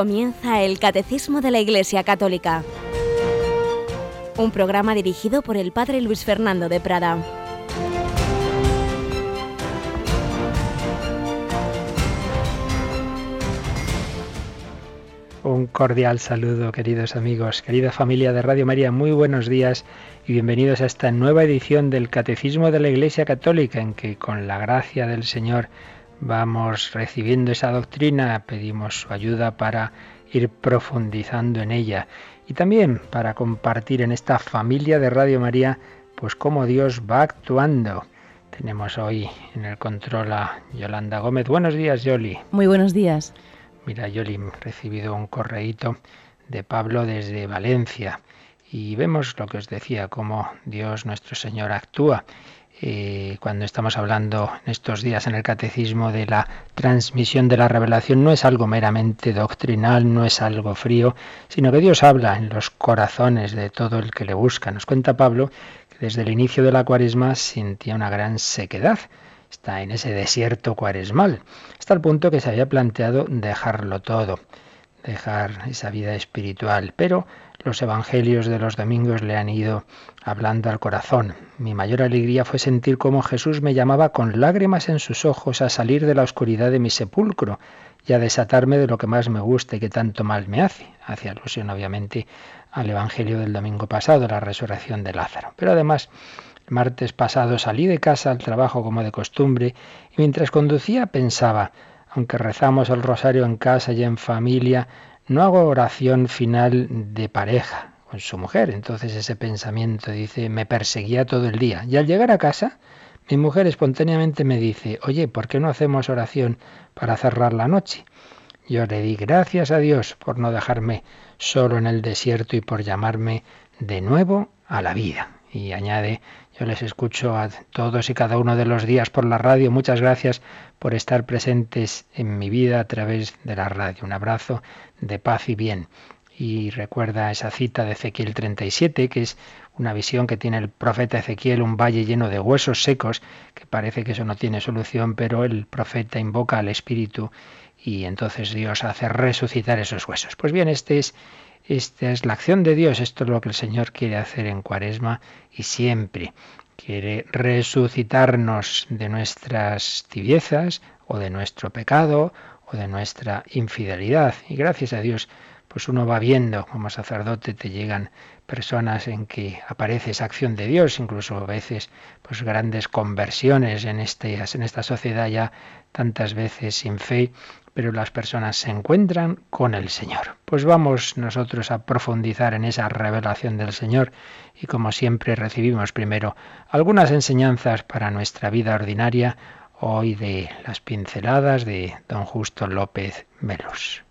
Comienza el Catecismo de la Iglesia Católica, un programa dirigido por el Padre Luis Fernando de Prada. Un cordial saludo, queridos amigos, querida familia de Radio María, muy buenos días y bienvenidos a esta nueva edición del Catecismo de la Iglesia Católica, en que con la gracia del Señor vamos recibiendo esa doctrina, pedimos su ayuda para ir profundizando en ella y también para compartir en esta familia de Radio María pues cómo Dios va actuando. Tenemos hoy en el control a Yolanda Gómez. Buenos días, Yoli. Muy buenos días. Mira, Yoli, he recibido un correíto de Pablo desde Valencia y vemos lo que os decía, cómo Dios nuestro Señor actúa. Eh, cuando estamos hablando en estos días en el catecismo de la transmisión de la revelación, no es algo meramente doctrinal, no es algo frío, sino que Dios habla en los corazones de todo el que le busca. Nos cuenta Pablo que desde el inicio de la cuaresma sentía una gran sequedad. Está en ese desierto cuaresmal, hasta el punto que se había planteado dejarlo todo, dejar esa vida espiritual, pero los evangelios de los domingos le han ido hablando al corazón. Mi mayor alegría fue sentir cómo Jesús me llamaba con lágrimas en sus ojos a salir de la oscuridad de mi sepulcro y a desatarme de lo que más me gusta y que tanto mal me hace. Hace alusión obviamente al Evangelio del domingo pasado, la resurrección de Lázaro. Pero además, el martes pasado salí de casa al trabajo como de costumbre y mientras conducía pensaba, aunque rezamos el rosario en casa y en familia, no hago oración final de pareja con su mujer. Entonces ese pensamiento dice, me perseguía todo el día. Y al llegar a casa, mi mujer espontáneamente me dice, oye, ¿por qué no hacemos oración para cerrar la noche? Yo le di gracias a Dios por no dejarme solo en el desierto y por llamarme de nuevo a la vida. Y añade, yo les escucho a todos y cada uno de los días por la radio. Muchas gracias por estar presentes en mi vida a través de la radio. Un abrazo de paz y bien. Y recuerda esa cita de Ezequiel 37, que es una visión que tiene el profeta Ezequiel, un valle lleno de huesos secos, que parece que eso no tiene solución, pero el profeta invoca al Espíritu y entonces Dios hace resucitar esos huesos. Pues bien, este es, esta es la acción de Dios, esto es lo que el Señor quiere hacer en Cuaresma y siempre. Quiere resucitarnos de nuestras tibiezas o de nuestro pecado o de nuestra infidelidad. Y gracias a Dios, pues uno va viendo como sacerdote te llegan personas en que aparece esa acción de Dios, incluso a veces pues grandes conversiones en, este, en esta sociedad ya tantas veces sin fe, pero las personas se encuentran con el Señor. Pues vamos nosotros a profundizar en esa revelación del Señor y como siempre recibimos primero algunas enseñanzas para nuestra vida ordinaria, hoy de las pinceladas de don Justo López Melos.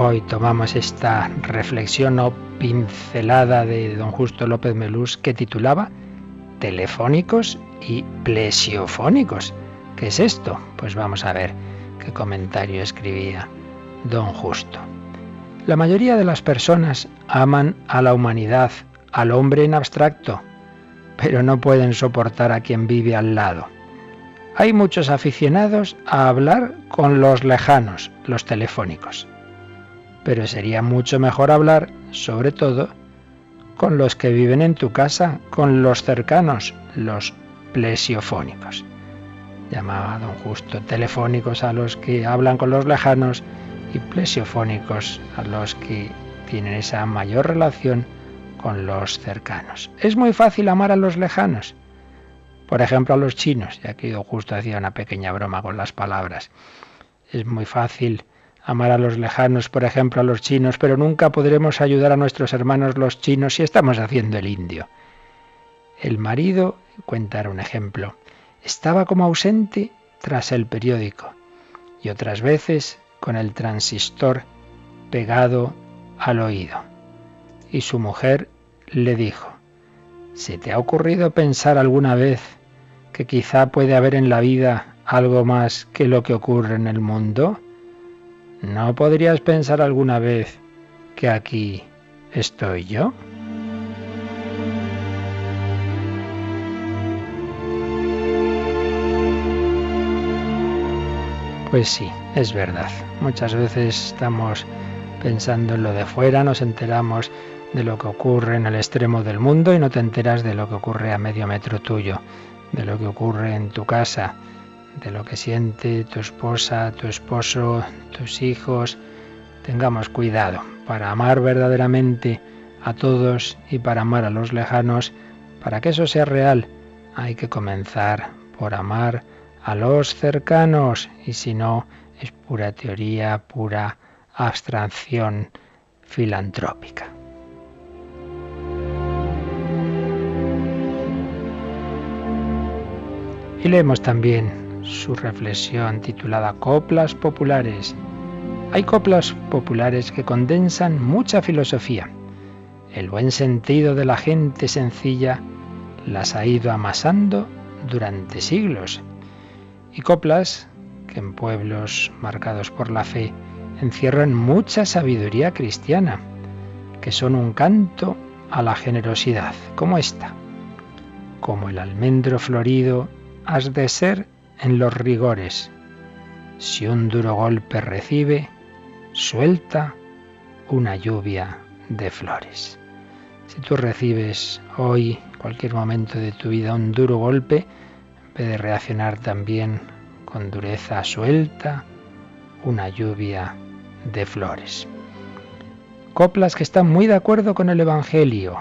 Hoy tomamos esta reflexión o pincelada de don Justo López Melús que titulaba Telefónicos y plesiofónicos. ¿Qué es esto? Pues vamos a ver qué comentario escribía don Justo. La mayoría de las personas aman a la humanidad, al hombre en abstracto, pero no pueden soportar a quien vive al lado. Hay muchos aficionados a hablar con los lejanos, los telefónicos pero sería mucho mejor hablar, sobre todo, con los que viven en tu casa, con los cercanos, los plesiofónicos. Llamaba don Justo telefónicos a los que hablan con los lejanos y plesiofónicos a los que tienen esa mayor relación con los cercanos. Es muy fácil amar a los lejanos. Por ejemplo, a los chinos, ya que don Justo hacía una pequeña broma con las palabras. Es muy fácil amar a los lejanos, por ejemplo, a los chinos, pero nunca podremos ayudar a nuestros hermanos los chinos si estamos haciendo el indio. El marido, cuenta un ejemplo, estaba como ausente tras el periódico y otras veces con el transistor pegado al oído. Y su mujer le dijo, ¿se te ha ocurrido pensar alguna vez que quizá puede haber en la vida algo más que lo que ocurre en el mundo? ¿No podrías pensar alguna vez que aquí estoy yo? Pues sí, es verdad. Muchas veces estamos pensando en lo de fuera, nos enteramos de lo que ocurre en el extremo del mundo y no te enteras de lo que ocurre a medio metro tuyo, de lo que ocurre en tu casa, de lo que siente tu esposa, tu esposo, tus hijos. Tengamos cuidado para amar verdaderamente a todos y para amar a los lejanos. Para que eso sea real, hay que comenzar por amar a los cercanos y si no, es pura teoría, pura abstracción filantrópica. Y leemos también su reflexión titulada Coplas Populares. Hay coplas populares que condensan mucha filosofía. El buen sentido de la gente sencilla las ha ido amasando durante siglos. Y coplas que en pueblos marcados por la fe encierran mucha sabiduría cristiana, que son un canto a la generosidad, como esta. Como el almendro florido has de ser en los rigores. Si un duro golpe recibe, suelta una lluvia de flores. Si tú recibes hoy, cualquier momento de tu vida, un duro golpe, en vez de reaccionar también con dureza, suelta una lluvia de flores. Coplas que están muy de acuerdo con el Evangelio.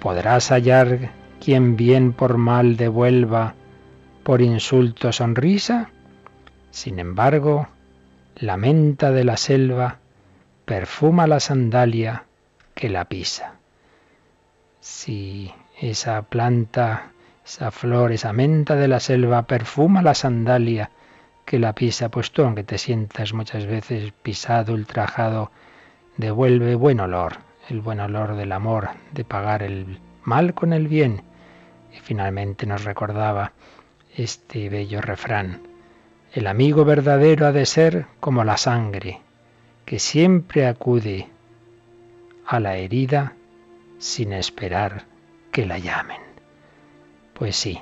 Podrás hallar quien bien por mal devuelva por insulto sonrisa. Sin embargo, la menta de la selva perfuma la sandalia que la pisa. Si esa planta, esa flor, esa menta de la selva perfuma la sandalia que la pisa, pues tú, aunque te sientas muchas veces pisado, ultrajado, devuelve buen olor, el buen olor del amor, de pagar el mal con el bien. Y finalmente nos recordaba este bello refrán. El amigo verdadero ha de ser como la sangre, que siempre acude a la herida sin esperar que la llamen. Pues sí,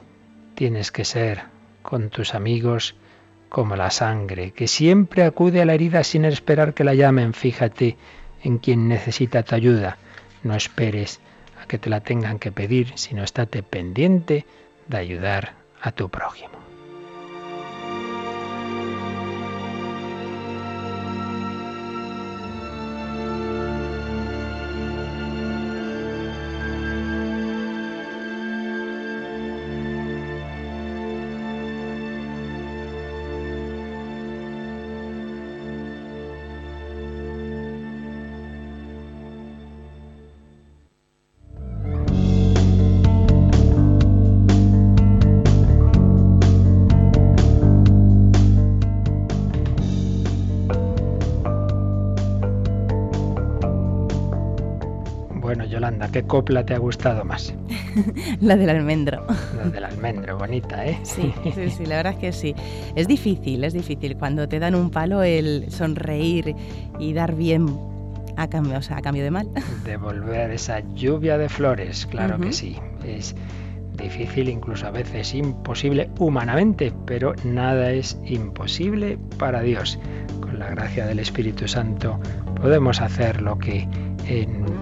tienes que ser con tus amigos como la sangre, que siempre acude a la herida sin esperar que la llamen. Fíjate en quien necesita tu ayuda. No esperes a que te la tengan que pedir, sino estate pendiente de ayudar a tu prójimo. ¿Qué copla te ha gustado más? la del almendro. La del almendro, bonita, ¿eh? Sí, sí, sí, la verdad es que sí. Es difícil, es difícil cuando te dan un palo el sonreír y dar bien a cambio, o sea, a cambio de mal. Devolver esa lluvia de flores, claro que sí. Es difícil, incluso a veces imposible humanamente, pero nada es imposible para Dios. Con la gracia del Espíritu Santo podemos hacer lo que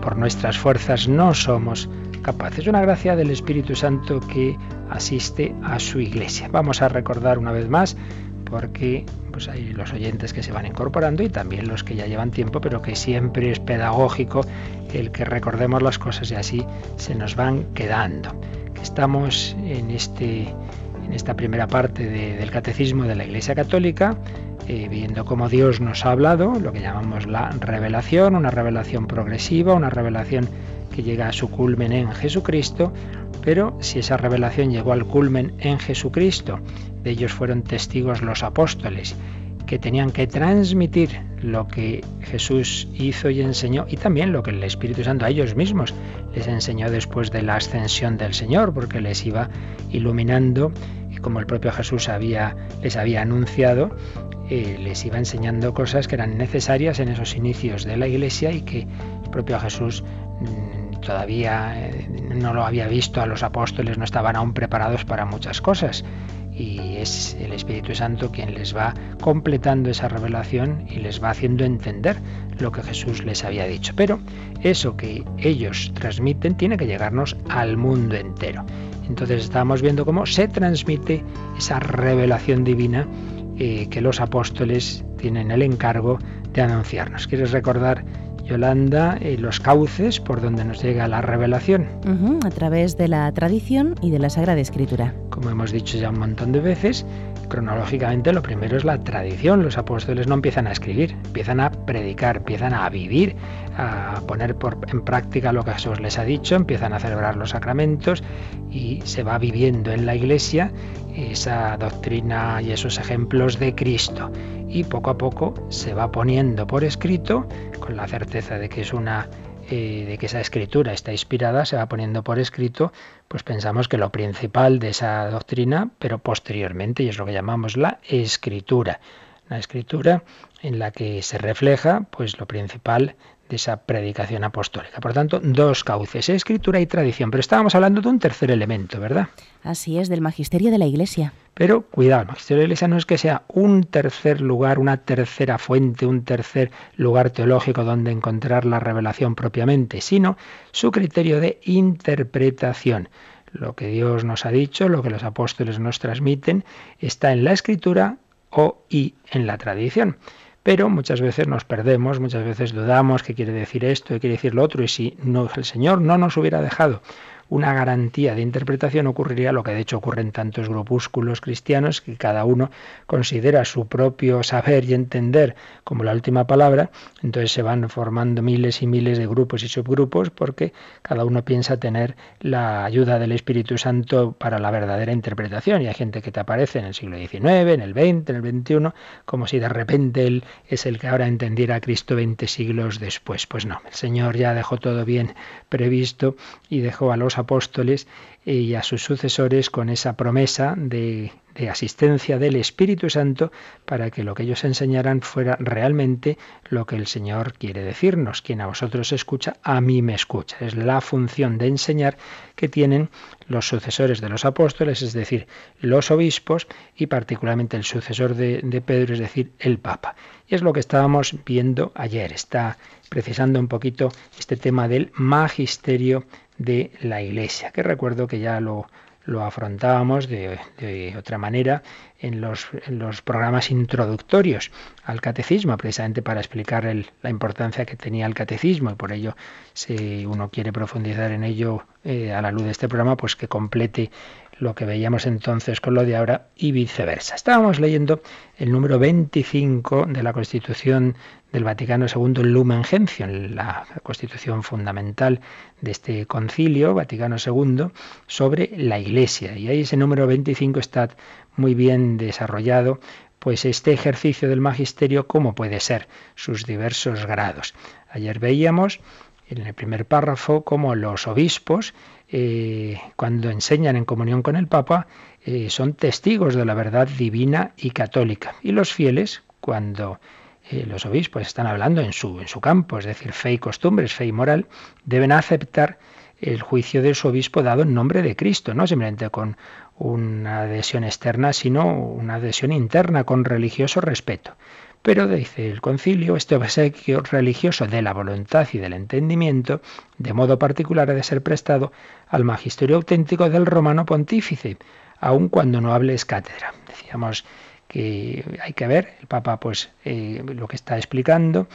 por nuestras fuerzas no somos capaces. Una gracia del Espíritu Santo que asiste a su iglesia. Vamos a recordar una vez más, porque pues hay los oyentes que se van incorporando y también los que ya llevan tiempo, pero que siempre es pedagógico el que recordemos las cosas y así se nos van quedando. Estamos en, este, en esta primera parte del catecismo de la Iglesia Católica eh, viendo cómo Dios nos ha hablado, lo que llamamos la revelación, una revelación progresiva, una revelación que llega a su culmen en Jesucristo, pero si esa revelación llegó al culmen en Jesucristo, de ellos fueron testigos los apóstoles, que tenían que transmitir lo que Jesús hizo y enseñó y también lo que el Espíritu Santo a ellos mismos les enseñó después de la ascensión del Señor, porque les iba iluminando como el propio Jesús les había anunciado, les iba enseñando cosas que eran necesarias en esos inicios de la Iglesia y que el propio Jesús mm, todavía eh, no lo había visto, a los apóstoles no estaban aún preparados para muchas cosas y es el Espíritu Santo quien les va completando esa revelación y les va haciendo entender lo que Jesús les había dicho. Pero eso que ellos transmiten tiene que llegarnos al mundo entero. Entonces estamos viendo cómo se transmite esa revelación divina eh, que los apóstoles tienen el encargo de anunciarnos. ¿Quieres recordar Yolanda, eh, los cauces por donde nos llega la revelación. a través de la tradición y de la Sagrada Escritura. Como hemos dicho ya un montón de veces, cronológicamente lo primero es la tradición. Los apóstoles no empiezan a escribir, empiezan a predicar, empiezan a vivir, a poner en práctica lo que Jesús les ha dicho, empiezan a celebrar los sacramentos y se va viviendo en la iglesia esa doctrina y esos ejemplos de Cristo. Y poco a poco se va poniendo por escrito, con la certeza de que es una eh, de que esa escritura está inspirada, se va poniendo por escrito, pues pensamos que lo principal de esa doctrina, pero posteriormente, y es lo que llamamos la escritura, la escritura en la que se refleja pues lo principal de esa predicación apostólica. Por tanto, dos cauces, escritura y tradición. Pero estábamos hablando de un tercer elemento, ¿verdad? Así es, del magisterio de la Iglesia. Pero cuidado, el magisterio de la Iglesia no es que sea un tercer lugar, una tercera fuente, un tercer lugar teológico donde encontrar la revelación propiamente, sino su criterio de interpretación. Lo que Dios nos ha dicho, lo que los apóstoles nos transmiten, está en la escritura o y en la tradición. Pero muchas veces nos perdemos, muchas veces dudamos qué quiere decir esto, qué quiere decir lo otro, y si no, el Señor no nos hubiera dejado una garantía de interpretación ocurriría lo que de hecho ocurre en tantos grupúsculos cristianos, que cada uno considera su propio saber y entender como la última palabra, entonces se van formando miles y miles de grupos y subgrupos porque cada uno piensa tener la ayuda del Espíritu Santo para la verdadera interpretación. Y hay gente que te aparece en el siglo XIX, en el XX, en el XXI, como si de repente él es el que ahora entendiera a Cristo 20 siglos después. Pues no, el Señor ya dejó todo bien previsto y dejó a los apóstoles y a sus sucesores con esa promesa de, asistencia del Espíritu Santo para que lo que ellos enseñaran fuera realmente lo que el Señor quiere decirnos. Quien a vosotros escucha, a mí me escucha. Es la función de enseñar que tienen los sucesores de los apóstoles, es decir, los obispos y particularmente el sucesor de, de Pedro, es decir, el Papa. Y es lo que estábamos viendo ayer. Está precisando un poquito este tema del magisterio de la Iglesia, que recuerdo que ya lo, lo afrontábamos de, otra manera en los, en los, programas introductorios al catecismo, precisamente para explicar la importancia que tenía el catecismo y por ello, si uno quiere profundizar en ello eh, a la luz de este programa, pues que complete lo que veíamos entonces con lo de ahora y viceversa. Estábamos leyendo el número 25 de la Constitución del Vaticano II, Lumen Gentium, la constitución fundamental de este concilio Vaticano II, sobre la Iglesia. Y ahí ese número 25 está muy bien desarrollado, pues este ejercicio del magisterio, cómo puede ser, sus diversos grados. Ayer veíamos en el primer párrafo cómo los obispos eh, cuando enseñan en comunión con el Papa, eh, son testigos de la verdad divina y católica. Y los fieles, cuando eh, los obispos están hablando en su, en su campo, es decir, fe y costumbres, fe y moral, deben aceptar el juicio de su obispo dado en nombre de Cristo, no simplemente con una adhesión externa, sino una adhesión interna con religioso respeto. Pero, dice el concilio, este obsequio religioso de la voluntad y del entendimiento, de modo particular ha de ser prestado al magisterio auténtico del romano pontífice, aun cuando no hables cátedra. Decíamos que hay que ver, el Papa pues eh, lo que está explicando,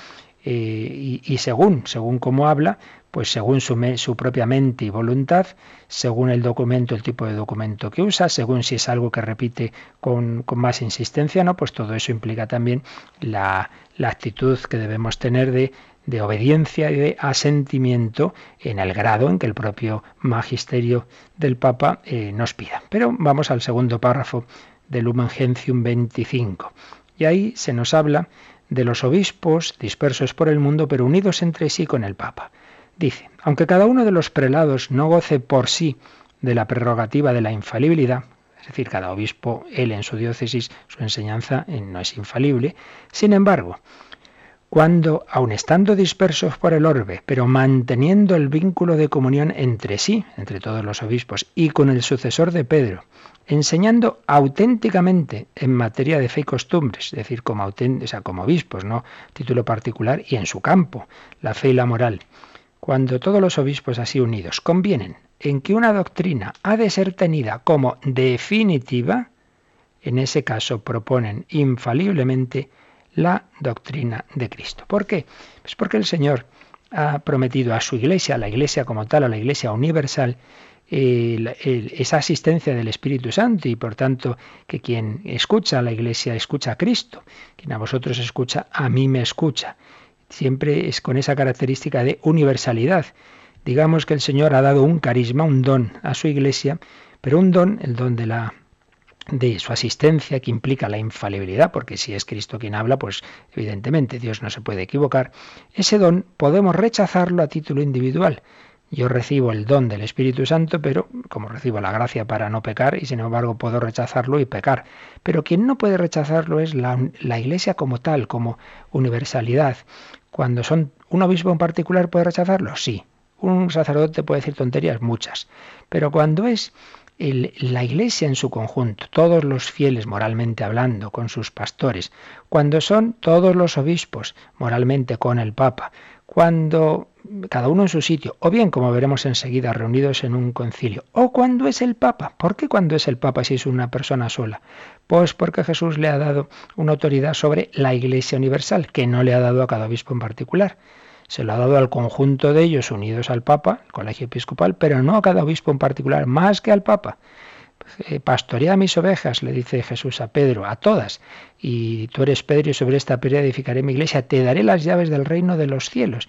eh, y, según, según cómo habla, pues según su, su, propia mente y voluntad, según el documento, el tipo de documento que usa, según si es algo que repite con, con más insistencia, ¿no? Pues todo eso implica también la, la actitud que debemos tener de, de obediencia y de asentimiento en el grado en que el propio magisterio del Papa eh, nos pida. Pero vamos al segundo párrafo del Lumen Gentium 25. Y ahí se nos habla de los obispos dispersos por el mundo pero unidos entre sí con el Papa. Dice, aunque cada uno de los prelados no goce por sí de la prerrogativa de la infalibilidad, Es decir, cada obispo, él en su diócesis, su enseñanza eh, no es infalible. Sin embargo, cuando, aun estando dispersos por el orbe, pero manteniendo el vínculo de comunión entre sí, entre todos los obispos, y con el sucesor de Pedro, enseñando auténticamente en materia de fe y costumbres, es decir, como, como obispos, no título particular, y en su campo, la fe y la moral. Cuando todos los obispos así unidos convienen en que una doctrina ha de ser tenida como definitiva, en ese caso proponen infaliblemente la doctrina de Cristo. ¿Por qué? Pues porque el Señor ha prometido a su iglesia, a la iglesia como tal, a la iglesia universal, esa asistencia del Espíritu Santo y por tanto que quien escucha a la iglesia escucha a Cristo, quien a vosotros escucha, a mí me escucha. Siempre es con esa característica de universalidad. Digamos que el Señor ha dado un carisma, un don a su iglesia, pero un don, el don de la de su asistencia que implica la infalibilidad, porque si es Cristo quien habla, pues evidentemente Dios no se puede equivocar, ese don podemos rechazarlo a título individual. Yo recibo el don del Espíritu Santo, pero como recibo la gracia para no pecar, y sin embargo puedo rechazarlo y pecar. Pero quien no puede rechazarlo es la, Iglesia como tal, como universalidad. Cuando son un obispo en particular puede rechazarlo, sí. Un sacerdote puede decir tonterías, muchas. Pero cuando es la Iglesia en su conjunto, todos los fieles moralmente hablando, con sus pastores, cuando son todos los obispos moralmente con el Papa, cuando cada uno en su sitio, o bien, como veremos enseguida, reunidos en un concilio, o cuando es el Papa. ¿Por qué cuando es el Papa si es una persona sola? Pues porque Jesús le ha dado una autoridad sobre la Iglesia Universal, que no le ha dado a cada obispo en particular se lo ha dado al conjunto de ellos unidos al Papa, el colegio episcopal, pero no a cada obispo en particular, más que al Papa. Eh, pastorea mis ovejas, le dice Jesús a Pedro, a todas. Y tú eres Pedro y sobre esta piedra edificaré mi iglesia, te daré las llaves del reino de los cielos.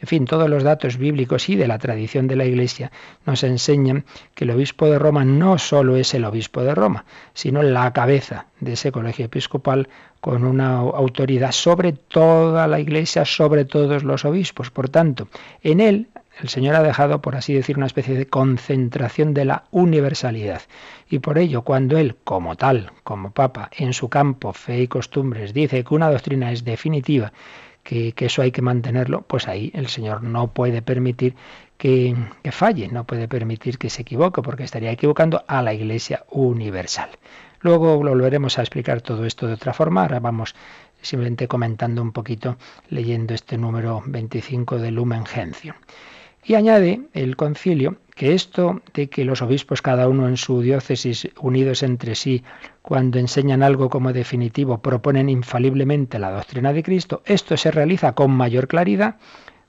En fin, todos los datos bíblicos y de la tradición de la Iglesia nos enseñan que el obispo de Roma no solo es el obispo de Roma, sino la cabeza de ese colegio episcopal con una autoridad sobre toda la Iglesia, sobre todos los obispos. Por tanto, en él el Señor ha dejado, por así decir, una especie de concentración de la universalidad. Y por ello, cuando Él, como tal, como Papa, en su campo, fe y costumbres, dice que una doctrina es definitiva que, eso hay que mantenerlo, pues ahí el Señor no puede permitir que, falle, no puede permitir que se equivoque, porque estaría equivocando a la Iglesia universal. Luego volveremos a explicar todo esto de otra forma. Ahora vamos simplemente comentando un poquito, leyendo este número 25 de Lumen Gentium. Y añade el concilio que esto de que los obispos, cada uno en su diócesis, unidos entre sí, cuando enseñan algo como definitivo, proponen infaliblemente la doctrina de Cristo, esto se realiza con mayor claridad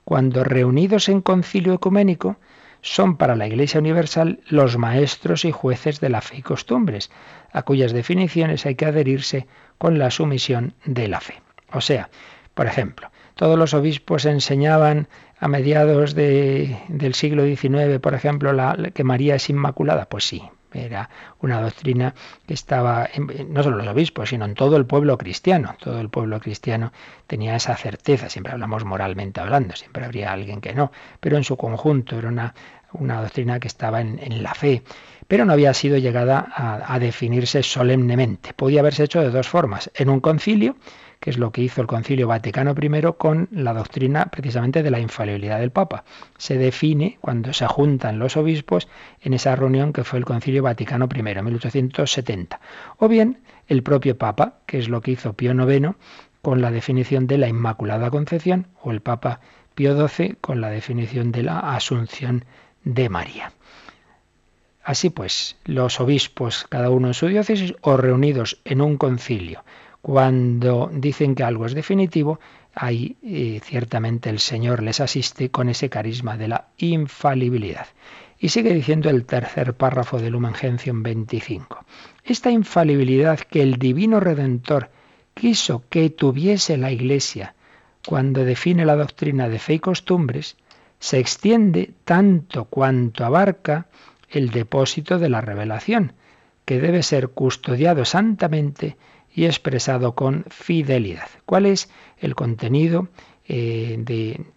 cuando reunidos en concilio ecuménico son para la Iglesia Universal los maestros y jueces de la fe y costumbres, a cuyas definiciones hay que adherirse con la sumisión de la fe. O sea, por ejemplo, todos los obispos enseñaban a mediados del siglo XIX, por ejemplo, la, que María es inmaculada. Pues sí, era una doctrina que estaba en, no solo los obispos, sino en todo el pueblo cristiano. Todo el pueblo cristiano tenía esa certeza. Siempre hablamos moralmente hablando, siempre habría alguien que no, pero en su conjunto era una, una doctrina que estaba en, la fe, pero no había sido llegada a definirse solemnemente. Podía haberse hecho de dos formas: en un concilio que es lo que hizo el Concilio Vaticano I con la doctrina precisamente de la infalibilidad del Papa. Se define cuando se juntan los obispos en esa reunión que fue el Concilio Vaticano I, en 1870. O bien el propio Papa, que es lo que hizo Pío IX con la definición de la Inmaculada Concepción, o el Papa Pío XII con la definición de la Asunción de María. Así pues, los obispos, cada uno en su diócesis, o reunidos en un concilio, cuando dicen que algo es definitivo, ahí eh, ciertamente el Señor les asiste con ese carisma de la infalibilidad. Y sigue diciendo el tercer párrafo del Lumen Gentium 25. Esta infalibilidad que el divino Redentor quiso que tuviese la Iglesia cuando define la doctrina de fe y costumbres, se extiende tanto cuanto abarca el depósito de la revelación, que debe ser custodiado santamente y expresado con fidelidad. ¿Cuál es el contenido eh,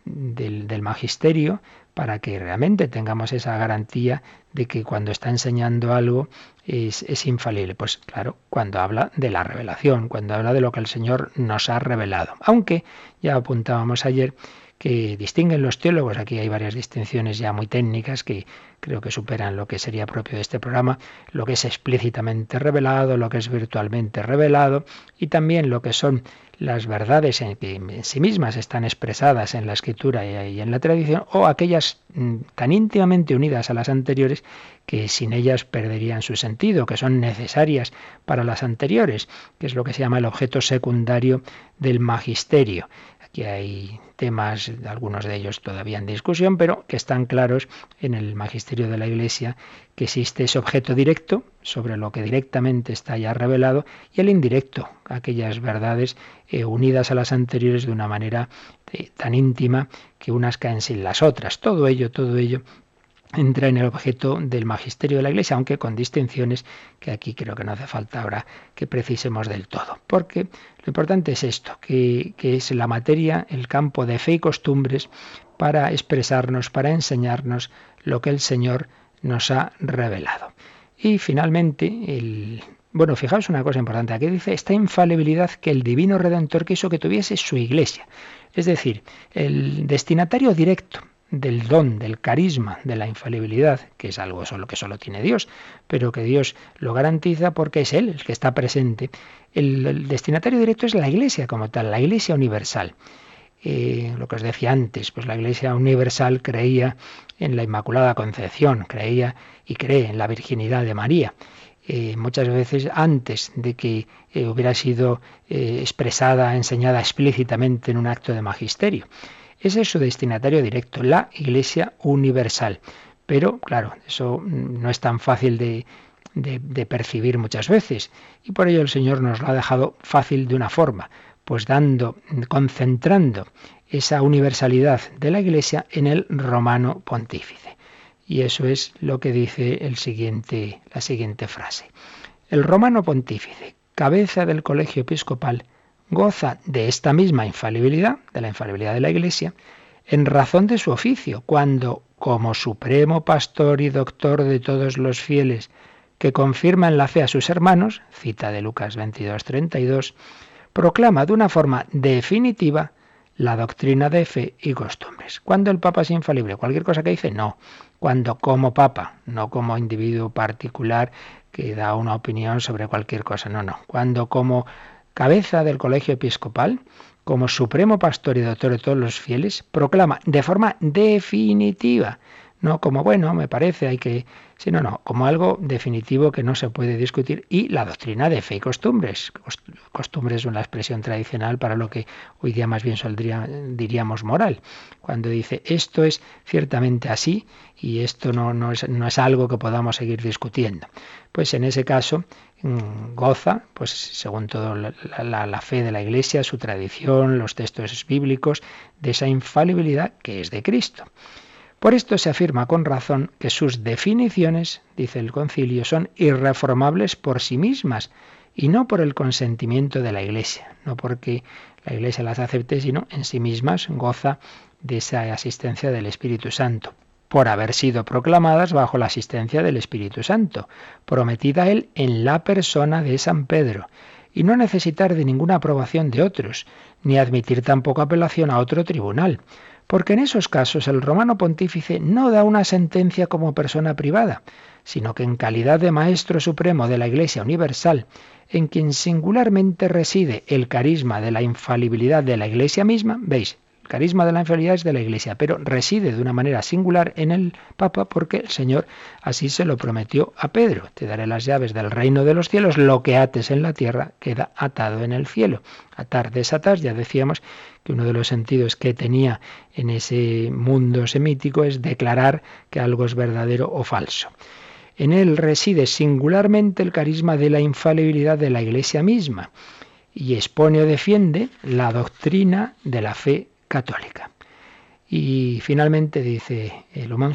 del, magisterio para que realmente tengamos esa garantía de que cuando está enseñando algo es, es, infalible. Pues claro, cuando habla de la revelación, cuando habla de lo que el Señor nos ha revelado. Aunque ya apuntábamos ayer que distinguen los teólogos, aquí hay varias distinciones ya muy técnicas que creo que superan lo que sería propio de este programa, lo que es explícitamente revelado, lo que es virtualmente revelado y también lo que son las verdades en en sí mismas están expresadas en la escritura y en la tradición, o aquellas mm, tan íntimamente unidas a las anteriores que sin ellas perderían su sentido, que son necesarias para las anteriores, que es lo que se llama el objeto secundario del magisterio. Aquí hay temas, algunos de ellos todavía en discusión, pero que están claros en el magisterio de la Iglesia, que existe ese objeto directo, sobre lo que directamente está ya revelado, y el indirecto, aquellas verdades eh, unidas a las anteriores de una manera eh, tan íntima que unas caen sin las otras. Todo ello, todo ello entra en el objeto del magisterio de la Iglesia, aunque con distinciones que aquí creo que no hace falta ahora que precisemos del todo. Porque lo importante es esto, que, que es la materia, el campo de fe y costumbres para expresarnos, para enseñarnos lo que el Señor nos ha revelado. Y finalmente, el, bueno, fijaos una cosa importante. Aquí dice esta infalibilidad que el divino redentor quiso que tuviese su iglesia. Es decir, el destinatario directo del don, del carisma, de la infalibilidad, que es algo solo que solo tiene Dios, pero que Dios lo garantiza porque es Él el que está presente. El, destinatario directo es la Iglesia como tal, la Iglesia universal. Eh, lo que os decía antes, pues la Iglesia universal creía en la Inmaculada Concepción, creía y cree en la virginidad de María. Eh, muchas veces antes de que eh, hubiera sido expresada, enseñada explícitamente en un acto de magisterio. Ese es su destinatario directo, la Iglesia Universal. Pero, claro, eso no es tan fácil de, de, percibir muchas veces. Y por ello el Señor nos lo ha dejado fácil de una forma, pues dando, concentrando esa universalidad de la Iglesia en el romano pontífice. Y eso es lo que dice el siguiente, la siguiente frase. El romano pontífice, cabeza del colegio episcopal, goza de esta misma infalibilidad, de la infalibilidad de la Iglesia, en razón de su oficio, cuando, como supremo pastor y doctor de todos los fieles, que confirma en la fe a sus hermanos, cita de Lucas 22, 32, proclama de una forma definitiva la doctrina de fe y costumbres. Cuando el Papa es infalible, cualquier cosa que dice, no. Cuando como Papa, no como individuo particular que da una opinión sobre cualquier cosa, no, no. Cuando como cabeza del colegio episcopal, como supremo pastor y doctor de todos los fieles, proclama de forma definitiva, no como bueno, me parece, hay que, sino no, como algo definitivo que no se puede discutir y la doctrina de fe y costumbres. Costumbres es una expresión tradicional para lo que hoy día más bien saldría, diríamos moral. Cuando dice esto es ciertamente así y esto no, no, es, no es algo que podamos seguir discutiendo. Pues en ese caso Mm, goza, pues según todo la, fe de la Iglesia, su tradición, los textos bíblicos, de esa infalibilidad que es de Cristo. Por esto se afirma con razón que sus definiciones, dice el concilio, son irreformables por sí mismas y no por el consentimiento de la Iglesia, no porque la Iglesia las acepte, sino en sí mismas goza de esa asistencia del Espíritu Santo por haber sido proclamadas bajo la asistencia del Espíritu Santo, prometida él en la persona de San Pedro, y no necesitar de ninguna aprobación de otros, ni admitir tampoco apelación a otro tribunal, porque en esos casos el romano pontífice no da una sentencia como persona privada, sino que en calidad de Maestro Supremo de la Iglesia Universal, en quien singularmente reside el carisma de la infalibilidad de la Iglesia misma, veis, carisma de la infalibilidad es de la Iglesia, pero reside de una manera singular en el Papa porque el Señor así se lo prometió a Pedro. Te daré las llaves del reino de los cielos, lo que ates en la tierra queda atado en el cielo. Atar, desatar, ya decíamos que uno de los sentidos que tenía en ese mundo semítico es declarar que algo es verdadero o falso. En él reside singularmente el carisma de la infalibilidad de la Iglesia misma y expone o defiende la doctrina de la fe católica. Y finalmente dice el Human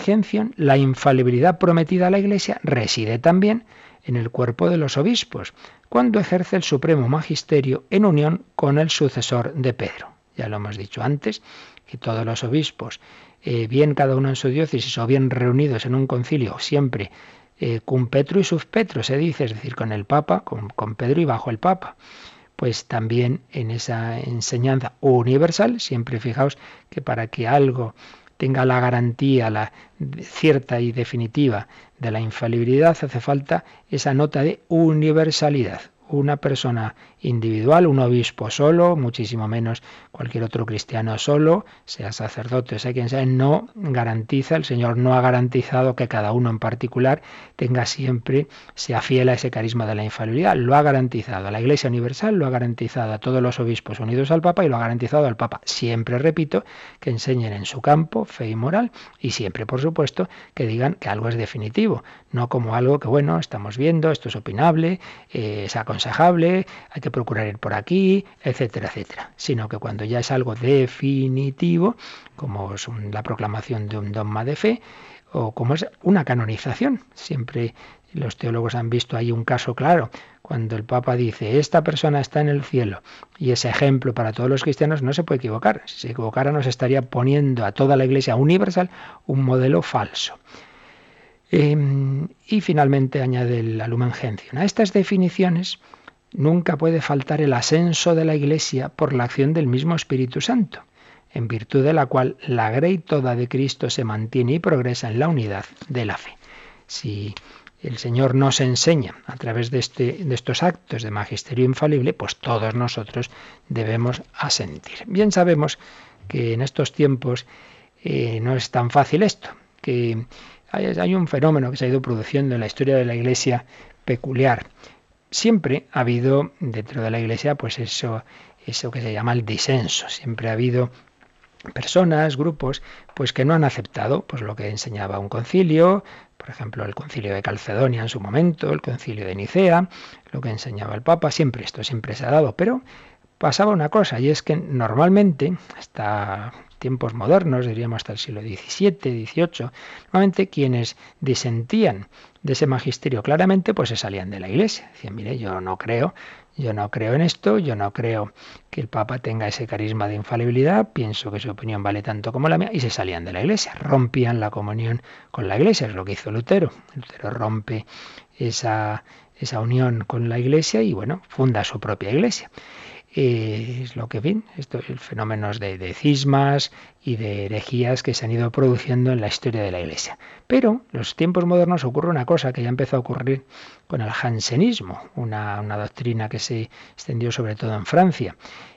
la infalibilidad prometida a la Iglesia reside también en el cuerpo de los obispos, cuando ejerce el supremo magisterio en unión con el sucesor de Pedro. ya lo hemos dicho antes, que todos los obispos, eh, bien cada uno en su diócesis o bien reunidos en un concilio, siempre eh, con Petro y sus Petro, se dice, es decir, con el Papa, con, con Pedro y bajo el Papa pues también en esa enseñanza universal, siempre fijaos que para que algo tenga la garantía, la cierta y definitiva de la infalibilidad, hace falta esa nota de universalidad. Una persona individual, un obispo solo, muchísimo menos cualquier otro cristiano solo, sea sacerdote, sea quien sea, no garantiza, el Señor no ha garantizado que cada uno en particular tenga siempre, sea fiel a ese carisma de la infalibilidad. Lo ha garantizado a la Iglesia Universal, lo ha garantizado a todos los obispos unidos al Papa y lo ha garantizado al Papa. Siempre, repito, que enseñen en su campo fe y moral y siempre, por supuesto, que digan que algo es definitivo, no como algo que, bueno, estamos viendo, esto es opinable, eh, es aconsejable, hay que procurar ir por aquí, etcétera, etcétera. Sino que cuando ya es algo definitivo, como es la proclamación de un dogma de fe, o como es una canonización. Siempre los teólogos han visto ahí un caso claro. Cuando el Papa dice, esta persona está en el cielo y es ejemplo para todos los cristianos, no se puede equivocar. Si se equivocara nos estaría poniendo a toda la Iglesia universal un modelo falso. Em, y finalmente añade la Lumen. A estas definiciones nunca puede faltar el ascenso de la Iglesia por la acción del mismo Espíritu Santo, en virtud de la cual la grey toda de Cristo se mantiene y progresa en la unidad de la fe. Si el Señor nos enseña a través de, este, estos actos de magisterio infalible, pues todos nosotros debemos asentir. Bien sabemos que en estos tiempos eh, no es tan fácil esto, que hay, un fenómeno que se ha ido produciendo en la historia de la Iglesia peculiar. Siempre ha habido dentro de la Iglesia pues eso, eso que se llama el disenso. Siempre ha habido personas, grupos, pues que no han aceptado pues lo que enseñaba un concilio, por ejemplo, el concilio de Calcedonia en su momento, el concilio de Nicea, lo que enseñaba el Papa, siempre esto siempre se ha dado, pero pasaba una cosa y es que normalmente hasta tiempos modernos, diríamos hasta el siglo XVII, XVIII, normalmente quienes disentían de ese magisterio claramente, pues se salían de la iglesia. Decían, mire, yo no creo, yo no creo en esto, yo no creo que el Papa tenga ese carisma de infalibilidad, pienso que su opinión vale tanto como la mía, y se salían de la iglesia, rompían la comunión con la iglesia, es lo que hizo Lutero. Lutero rompe esa, esa unión con la iglesia y bueno, funda su propia iglesia es lo que ven, estos fenómenos de, de, cismas y de herejías que se han ido produciendo en la historia de la Iglesia. Pero en los tiempos modernos ocurre una cosa que ya empezó a ocurrir con el jansenismo, una, una doctrina que se extendió sobre todo en Francia,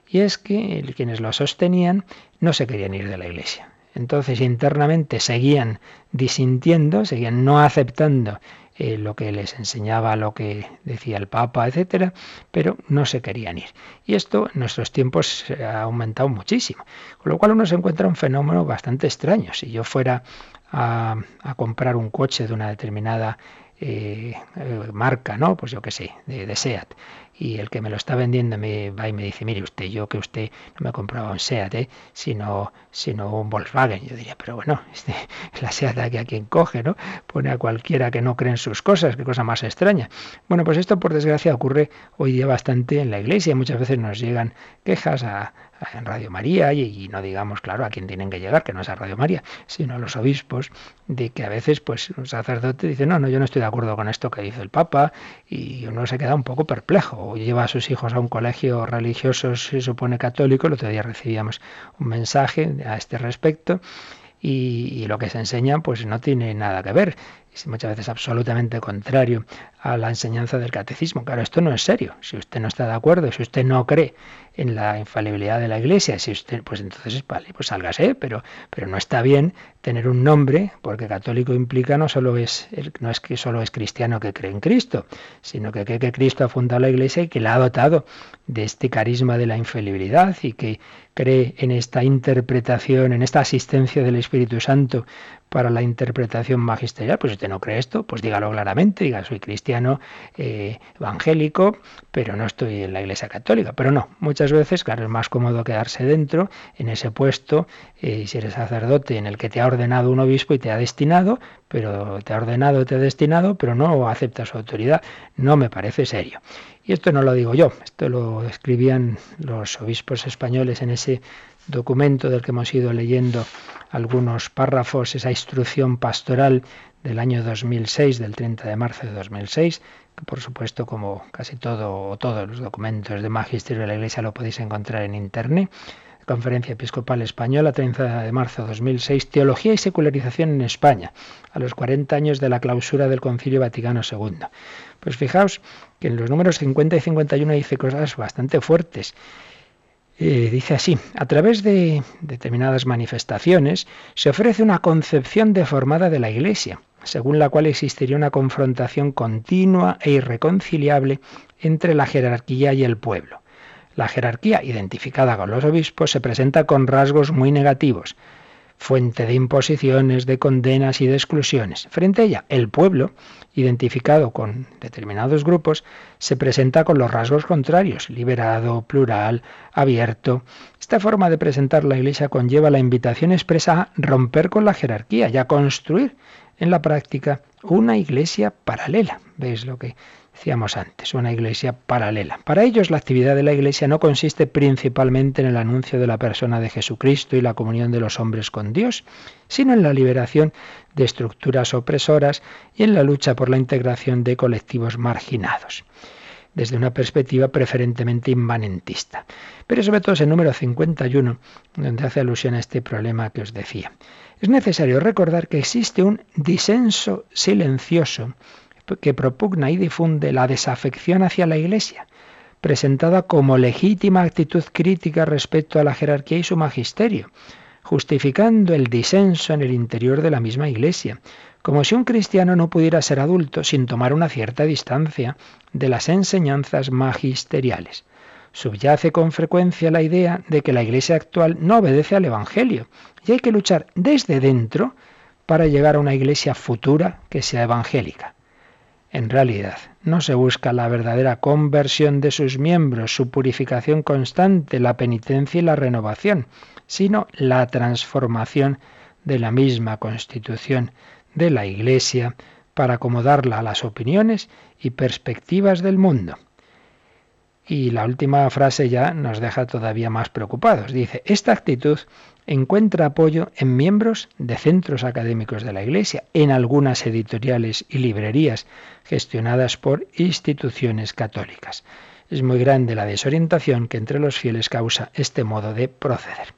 y es que quienes lo sostenían no se querían ir de la Iglesia. Entonces internamente seguían disintiendo, seguían no aceptando eh, lo que les enseñaba, lo que decía el Papa, etcétera, pero no se querían ir. Y esto en nuestros tiempos ha aumentado muchísimo, con lo cual uno se encuentra un fenómeno bastante extraño. Si yo fuera a, comprar un coche de una determinada eh, eh, marca, ¿no? Pues yo qué sé, de, de, SEAT y el que me lo está vendiendo me va y me dice, mire usted, yo que usted no me compraba un SEAT, ¿eh? sino, sino un Volkswagen. Yo diría, pero bueno, este, la SEAT aquí a quien coge, ¿no? Pone a cualquiera que no cree en sus cosas, qué cosa más extraña. Bueno, pues esto por desgracia ocurre hoy día bastante en la iglesia. Muchas veces nos llegan quejas a, en Radio María y, no digamos, claro, a quién tienen que llegar, que no es a Radio María, sino a los obispos, de que a veces pues un sacerdote dice, no, no, yo no estoy de acuerdo con esto que dice el Papa y uno se queda un poco perplejo. O lleva a sus hijos a un colegio religioso, se supone católico, el otro día recibíamos un mensaje a este respecto y, y, lo que se enseña pues no tiene nada que ver es muchas veces absolutamente contrario a la enseñanza del catecismo. Claro, esto no es serio. Si usted no está de acuerdo, si usted no cree en la infalibilidad de la Iglesia, si usted, pues entonces vale, pues sálgase, pero, pero no está bien tener un nombre, porque católico implica no solo es, no es que solo es cristiano que cree en Cristo, sino que cree que Cristo ha fundado la Iglesia y que la ha dotado de este carisma de la infalibilidad y que cree en esta interpretación, en esta asistencia del Espíritu Santo para la interpretación magisterial, pues usted no cree esto, pues dígalo claramente, diga soy cristiano eh, evangélico, pero no estoy en la Iglesia Católica. Pero no, muchas veces, claro, es más cómodo quedarse dentro, en ese puesto, eh, si eres sacerdote, en el que te ha ordenado un obispo y te ha destinado, pero te ha ordenado, te ha destinado, pero no acepta su autoridad. No me parece serio. Y esto no lo digo yo, esto lo escribían los obispos españoles en ese documento del que hemos ido leyendo algunos párrafos, esa instrucción pastoral del año 2006, del 30 de marzo de 2006, que por supuesto como casi todo o todos los documentos de magisterio de la Iglesia lo podéis encontrar en Internet. Conferencia Episcopal Española, 30 de marzo de 2006, Teología y Secularización en España, a los 40 años de la clausura del Concilio Vaticano II. Pues fijaos que en los números 50 y 51 dice cosas bastante fuertes. Eh, dice así, a través de determinadas manifestaciones se ofrece una concepción deformada de la Iglesia, según la cual existiría una confrontación continua e irreconciliable entre la jerarquía y el pueblo. La jerarquía, identificada con los obispos, se presenta con rasgos muy negativos, fuente de imposiciones, de condenas y de exclusiones. Frente a ella, el pueblo, identificado con determinados grupos, se presenta con los rasgos contrarios, liberado, plural, abierto. Esta forma de presentar la Iglesia conlleva la invitación expresa a romper con la jerarquía y a construir en la práctica una Iglesia paralela. ¿Veis lo que decíamos antes, una iglesia paralela. Para ellos la actividad de la iglesia no consiste principalmente en el anuncio de la persona de Jesucristo y la comunión de los hombres con Dios, sino en la liberación de estructuras opresoras y en la lucha por la integración de colectivos marginados desde una perspectiva preferentemente inmanentista. Pero sobre todo es el número 51, donde hace alusión a este problema que os decía. Es necesario recordar que existe un disenso silencioso que propugna y difunde la desafección hacia la Iglesia, presentada como legítima actitud crítica respecto a la jerarquía y su magisterio, justificando el disenso en el interior de la misma Iglesia, como si un cristiano no pudiera ser adulto sin tomar una cierta distancia de las enseñanzas magisteriales. Subyace con frecuencia la idea de que la Iglesia actual no obedece al Evangelio y hay que luchar desde dentro para llegar a una Iglesia futura que sea evangélica. En realidad, no se busca la verdadera conversión de sus miembros, su purificación constante, la penitencia y la renovación, sino la transformación de la misma constitución de la Iglesia para acomodarla a las opiniones y perspectivas del mundo. Y la última frase ya nos deja todavía más preocupados. Dice, esta actitud encuentra apoyo en miembros de centros académicos de la Iglesia, en algunas editoriales y librerías gestionadas por instituciones católicas. Es muy grande la desorientación que entre los fieles causa este modo de proceder.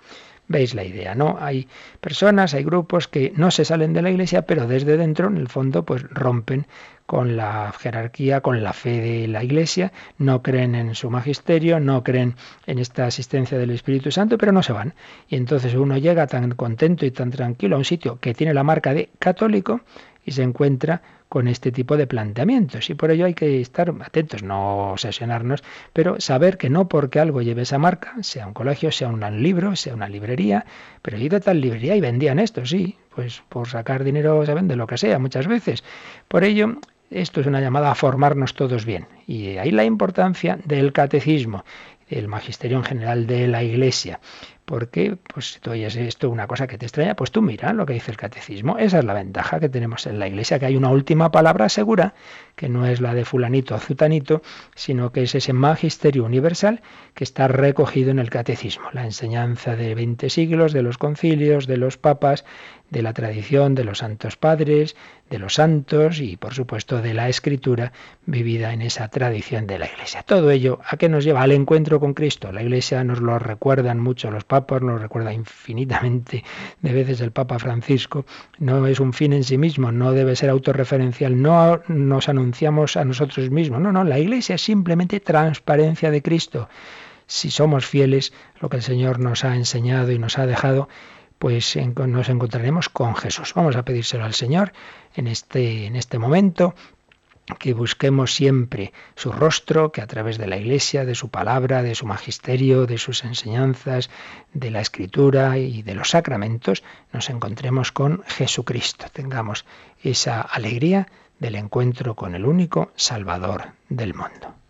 Veis la idea, ¿no? Hay personas, hay grupos que no se salen de la iglesia, pero desde dentro, en el fondo, pues rompen con la jerarquía, con la fe de la Iglesia, no creen en su magisterio, no creen en esta asistencia del Espíritu Santo, pero no se van. Y entonces uno llega tan contento y tan tranquilo a un sitio que tiene la marca de católico y se encuentra con este tipo de planteamientos. Y por ello hay que estar atentos, no obsesionarnos, pero saber que no porque algo lleve esa marca, sea un colegio, sea un libro, sea una librería, pero he ido a tal librería y vendían esto, sí, pues por sacar dinero se vende lo que sea muchas veces. Por ello esto es una llamada a formarnos todos bien. Y ahí la importancia del catecismo, el magisterio en general de la Iglesia. Porque, pues si tú oyes esto, una cosa que te extraña, pues tú mira lo que dice el catecismo. Esa es la ventaja que tenemos en la Iglesia, que hay una última palabra segura, que no es la de fulanito o zutanito, sino que es ese magisterio universal que está recogido en el catecismo. La enseñanza de 20 siglos, de los concilios, de los papas, de la tradición de los santos padres, de los santos y por supuesto de la escritura vivida en esa tradición de la Iglesia. Todo ello a qué nos lleva al encuentro Cristo. La Iglesia nos lo recuerdan mucho los papas, nos lo recuerda infinitamente de veces el Papa Francisco. No es un fin en sí mismo, no debe ser autorreferencial, no nos anunciamos a nosotros mismos. No, no, la Iglesia es simplemente transparencia de Cristo. Si somos fieles, lo que el Señor nos ha enseñado y nos ha dejado, pues nos encontraremos con Jesús. Vamos a pedírselo al Señor en este, en este momento, que busquemos siempre su rostro, que a través de la Iglesia, de su palabra, de su magisterio, de sus enseñanzas, de la escritura y de los sacramentos, nos encontremos con Jesucristo. Tengamos esa alegría del encuentro con el único Salvador del mundo.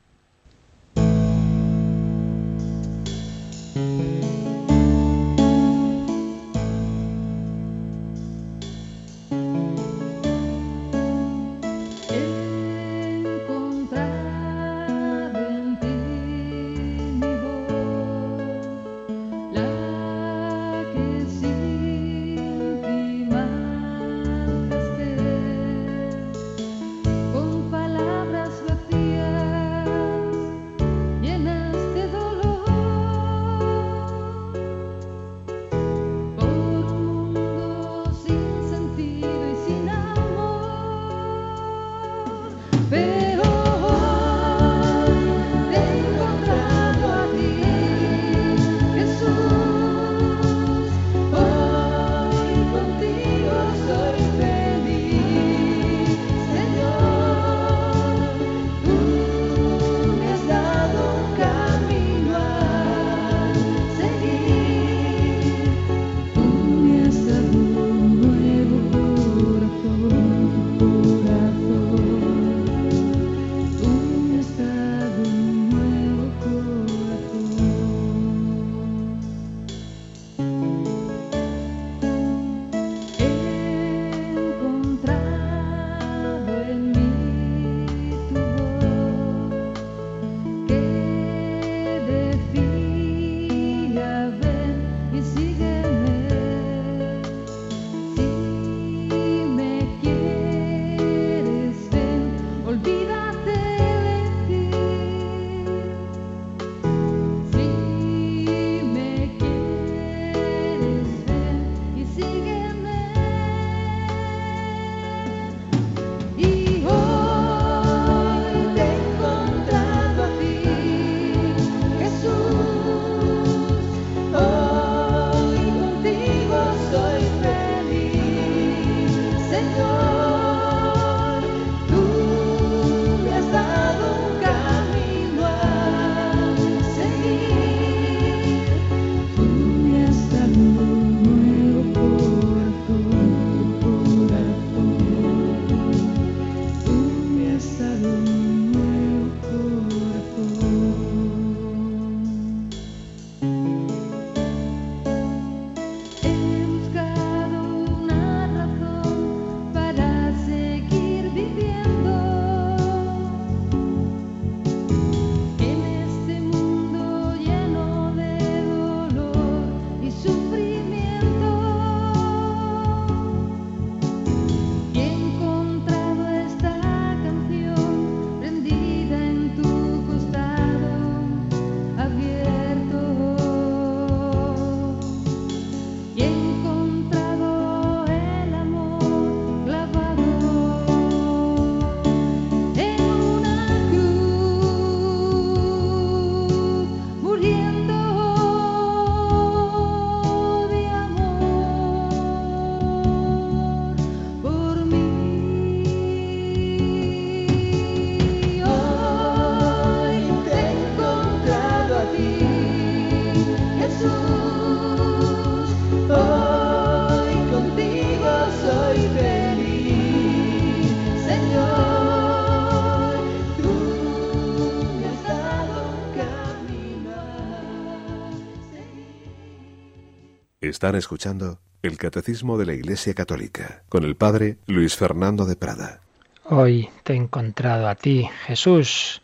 Están escuchando el Catecismo de la Iglesia Católica con el Padre Luis Fernando de Prada. Hoy te he encontrado a ti, Jesús.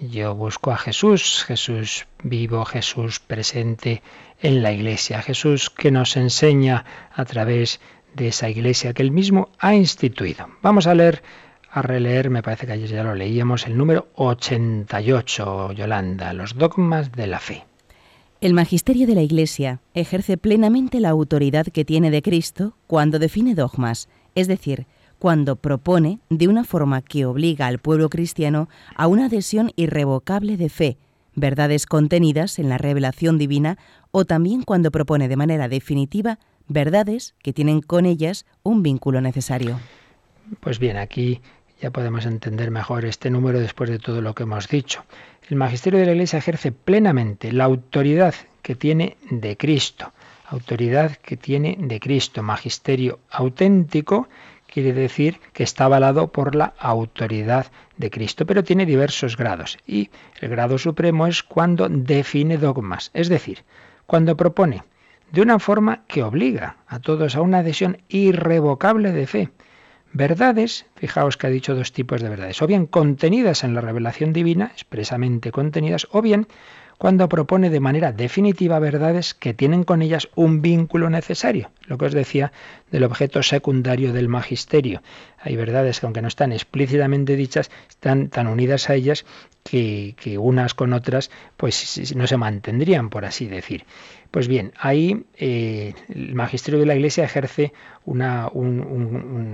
Yo busco a Jesús, Jesús vivo, Jesús presente en la Iglesia, Jesús que nos enseña a través de esa Iglesia que él mismo ha instituido. Vamos a leer, a releer, me parece que ayer ya lo leíamos, el número 88, Yolanda, los dogmas de la fe. El magisterio de la Iglesia ejerce plenamente la autoridad que tiene de Cristo cuando define dogmas, es decir, cuando propone, de una forma que obliga al pueblo cristiano a una adhesión irrevocable de fe, verdades contenidas en la revelación divina, o también cuando propone de manera definitiva verdades que tienen con ellas un vínculo necesario. Pues bien, aquí ya podemos entender mejor este número después de todo lo que hemos dicho. El magisterio de la Iglesia ejerce plenamente la autoridad que tiene de Cristo. Autoridad que tiene de Cristo. Magisterio auténtico quiere decir que está avalado por la autoridad de Cristo, pero tiene diversos grados. Y el grado supremo es cuando define dogmas, es decir, cuando propone de una forma que obliga a todos a una adhesión irrevocable de fe Verdades, fijaos que ha dicho dos tipos de verdades, o bien contenidas en la revelación divina, expresamente contenidas, o bien cuando propone de manera definitiva verdades que tienen con ellas un vínculo necesario, lo que os decía del objeto secundario del magisterio. Hay verdades que aunque no están explícitamente dichas, están tan unidas a ellas que, unas con otras pues no se mantendrían, por así decir. Pues bien, ahí eh, el magisterio de la Iglesia ejerce una,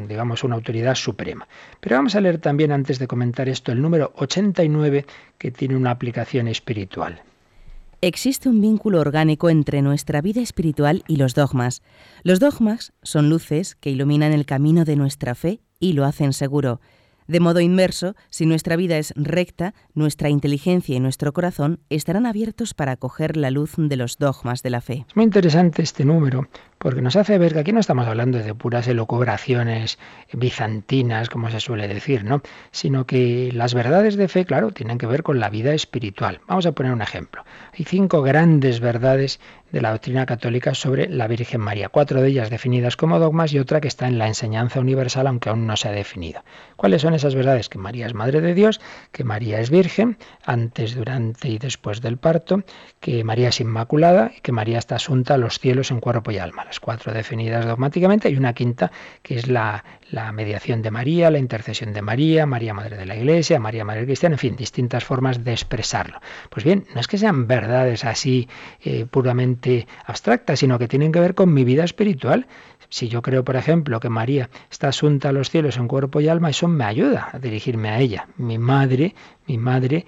digamos, una autoridad suprema. Pero vamos a leer también, antes de comentar esto, el número 89, que tiene una aplicación espiritual. Existe un vínculo orgánico entre nuestra vida espiritual y los dogmas. Los dogmas son luces que iluminan el camino de nuestra fe y lo hacen seguro. De modo inmerso, si nuestra vida es recta, nuestra inteligencia y nuestro corazón estarán abiertos para acoger la luz de los dogmas de la fe. Es muy interesante este número porque nos hace ver que aquí no estamos hablando de puras elocubraciones bizantinas, como se suele decir, ¿no? Sino que las verdades de fe, claro, tienen que ver con la vida espiritual. Vamos a poner un ejemplo. Hay cinco grandes verdades de la doctrina católica sobre la Virgen María. Cuatro de ellas definidas como dogmas y otra que está en la enseñanza universal, aunque aún no se ha definido. ¿Cuáles son esas verdades? Que María es Madre de Dios, que María es Virgen, antes, durante y después del parto, que María es Inmaculada y que María está asunta a los cielos en cuerpo y alma. Las cuatro definidas dogmáticamente y una quinta que es la, la mediación de María, la intercesión de María, María Madre de la Iglesia, María Madre Cristiana, en fin, distintas formas de expresarlo. Pues bien, no es que sean verdades así eh, puramente abstracta, sino que tienen que ver con mi vida espiritual. Si yo creo, por ejemplo, que María está asunta a los cielos en cuerpo y alma, eso me ayuda a dirigirme a ella. Mi madre, mi madre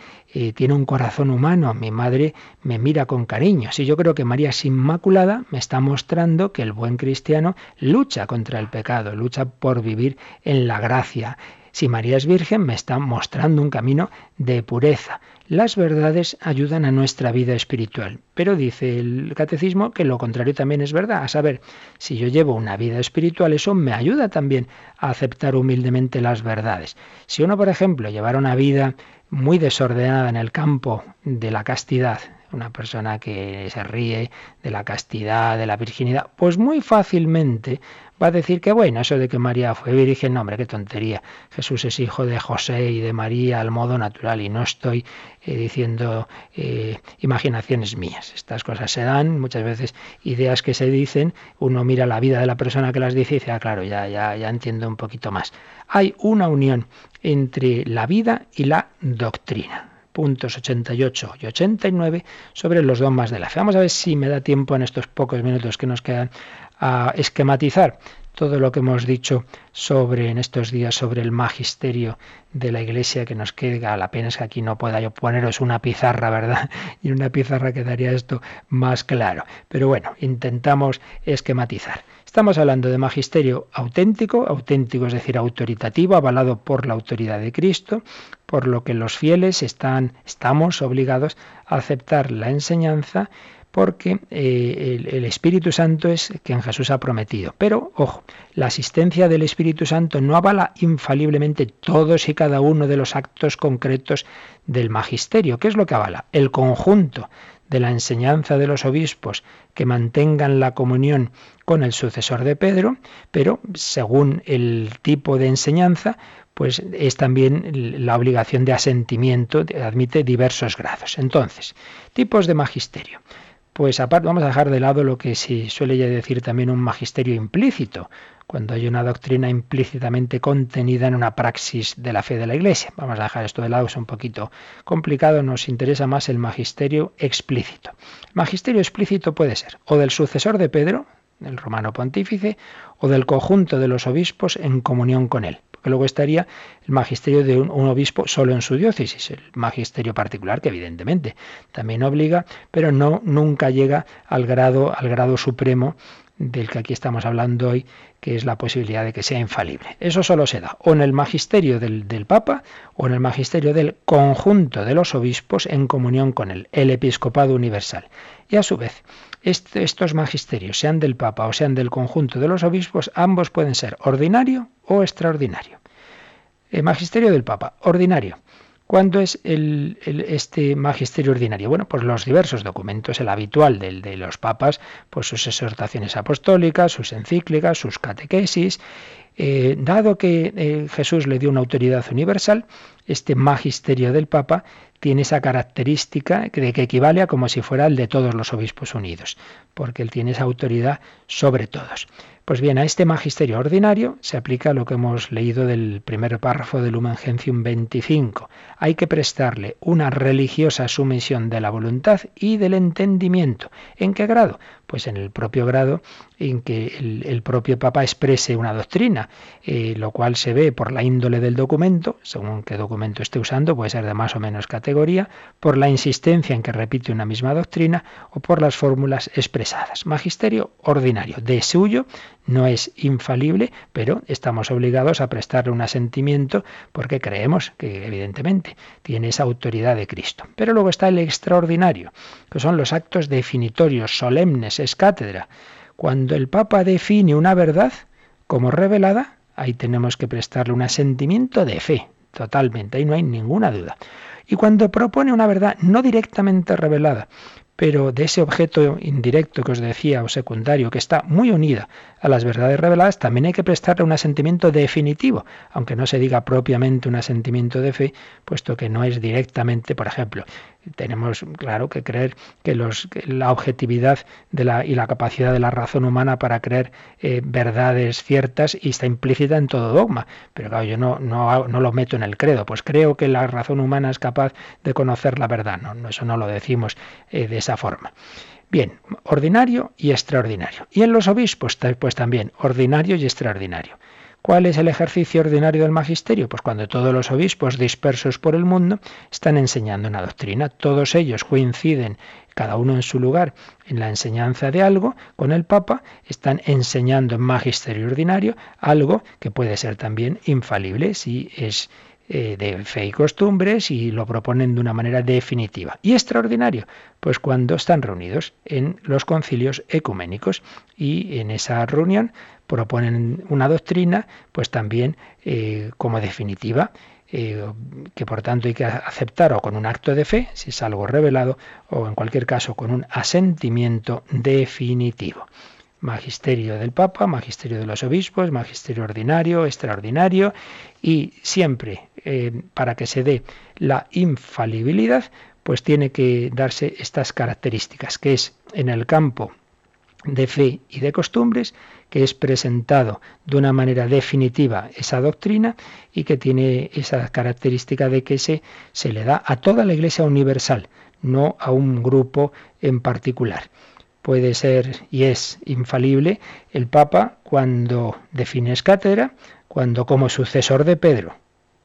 tiene un corazón humano, mi madre me mira con cariño. Si yo creo que María es inmaculada, me está mostrando que el buen cristiano lucha contra el pecado, lucha por vivir en la gracia. Si María es virgen, me está mostrando un camino de pureza. Las verdades ayudan a nuestra vida espiritual, pero dice el catecismo que lo contrario también es verdad, a saber, si yo llevo una vida espiritual, eso me ayuda también a aceptar humildemente las verdades. Si uno, por ejemplo, llevara una vida muy desordenada en el campo de la castidad, una persona que se ríe de la castidad, de la virginidad, pues muy fácilmente va a decir que bueno, eso de que María fue virgen, no, hombre, qué tontería. Jesús es hijo de José y de María al modo natural y no estoy eh, diciendo eh, imaginaciones mías. Estas cosas se dan, muchas veces ideas que se dicen, uno mira la vida de la persona que las dice y dice, ah, claro, ya, ya, ya entiendo un poquito más. Hay una unión entre la vida y la doctrina puntos 88 y 89 sobre los dogmas de la fe. Vamos a ver si me da tiempo en estos pocos minutos que nos quedan a esquematizar todo lo que hemos dicho sobre en estos días sobre el magisterio de la Iglesia que nos queda. La pena es que aquí no pueda yo poneros una pizarra, ¿verdad? Y una pizarra quedaría esto más claro. Pero bueno, intentamos esquematizar. Estamos hablando de magisterio auténtico, auténtico es decir, autoritativo, avalado por la autoridad de Cristo, por lo que los fieles están, estamos obligados a aceptar la enseñanza porque eh, el, Espíritu Santo es quien Jesús ha prometido. Pero, ojo, la asistencia del Espíritu Santo no avala infaliblemente todos y cada uno de los actos concretos del magisterio. ¿Qué es lo que avala? El conjunto de la enseñanza de los obispos que mantengan la comunión con el sucesor de Pedro, pero según el tipo de enseñanza, pues es también la obligación de asentimiento, admite diversos grados. Entonces, tipos de magisterio. Pues aparte vamos a dejar de lado lo que se suele decir también un magisterio implícito, cuando hay una doctrina implícitamente contenida en una praxis de la fe de la Iglesia. Vamos a dejar esto de lado, es un poquito complicado, nos interesa más el magisterio explícito. Magisterio explícito puede ser o del sucesor de Pedro, el romano pontífice, o del conjunto de los obispos en comunión con él. Porque luego estaría el magisterio de un, obispo solo en su diócesis, el magisterio particular, que evidentemente también obliga, pero no nunca llega al grado, al grado supremo del que aquí estamos hablando hoy, que es la posibilidad de que sea infalible. Eso solo se da o en el magisterio del, Papa o en el magisterio del conjunto de los obispos en comunión con él, el episcopado universal. Y a su vez, estos magisterios, sean del Papa o sean del conjunto de los obispos, ambos pueden ser ordinario o extraordinario. El magisterio del Papa, ordinario. ¿Cuándo es el, este magisterio ordinario? Bueno, pues los diversos documentos, el habitual del de los papas, pues sus exhortaciones apostólicas, sus encíclicas, sus catequesis. Eh, dado que eh, Jesús le dio una autoridad universal, este magisterio del Papa tiene esa característica de que equivale a como si fuera el de todos los obispos unidos, porque él tiene esa autoridad sobre todos. Pues bien, a este magisterio ordinario se aplica lo que hemos leído del primer párrafo del Lumen Gentium 25. Hay que prestarle una religiosa sumisión de la voluntad y del entendimiento. ¿En qué grado? Pues en el propio grado en que el, propio Papa exprese una doctrina, eh, lo cual se ve por la índole del documento, según qué documento esté usando, puede ser de más o menos categoría, por la insistencia en que repite una misma doctrina o por las fórmulas expresadas. Magisterio ordinario, de suyo no es infalible, pero estamos obligados a prestarle un asentimiento porque creemos que evidentemente tiene esa autoridad de Cristo. Pero luego está el extraordinario, que son los actos definitorios, solemnes, es cátedra. Cuando el Papa define una verdad como revelada, ahí tenemos que prestarle un asentimiento de fe, totalmente, ahí no hay ninguna duda. Y cuando propone una verdad no directamente revelada, pero de ese objeto indirecto que os decía o secundario que está muy unida a las verdades reveladas, también hay que prestarle un asentimiento definitivo, aunque no se diga propiamente un asentimiento de fe, puesto que no es directamente, por ejemplo, tenemos claro que creer que, la objetividad y la capacidad de la razón humana para creer eh, verdades ciertas y está implícita en todo dogma. Pero claro, yo no, no, no, lo meto en el credo, pues creo que la razón humana es capaz de conocer la verdad. No, eso no lo decimos eh, de esa forma. Bien, ordinario y extraordinario. Y en los obispos, pues también, ordinario y extraordinario. ¿Cuál es el ejercicio ordinario del magisterio? Pues cuando todos los obispos dispersos por el mundo están enseñando una doctrina, todos ellos coinciden, cada uno en su lugar, en la enseñanza de algo, con el Papa están enseñando en magisterio ordinario algo que puede ser también infalible si es eh, de fe y costumbres y lo proponen de una manera definitiva. Y extraordinario, pues cuando están reunidos en los concilios ecuménicos y en esa reunión proponen una doctrina, pues también eh, como definitiva, eh, que por tanto hay que aceptar o con un acto de fe, si es algo revelado, o en cualquier caso con un asentimiento definitivo. Magisterio del Papa, magisterio de los obispos, magisterio ordinario, extraordinario, y siempre eh, para que se dé la infalibilidad, pues tiene que darse estas características, que es en el campo de fe y de costumbres, que es presentado de una manera definitiva esa doctrina y que tiene esa característica de que se, se le da a toda la Iglesia universal, no a un grupo en particular. Puede ser y es infalible el Papa cuando define cátedra, cuando como sucesor de Pedro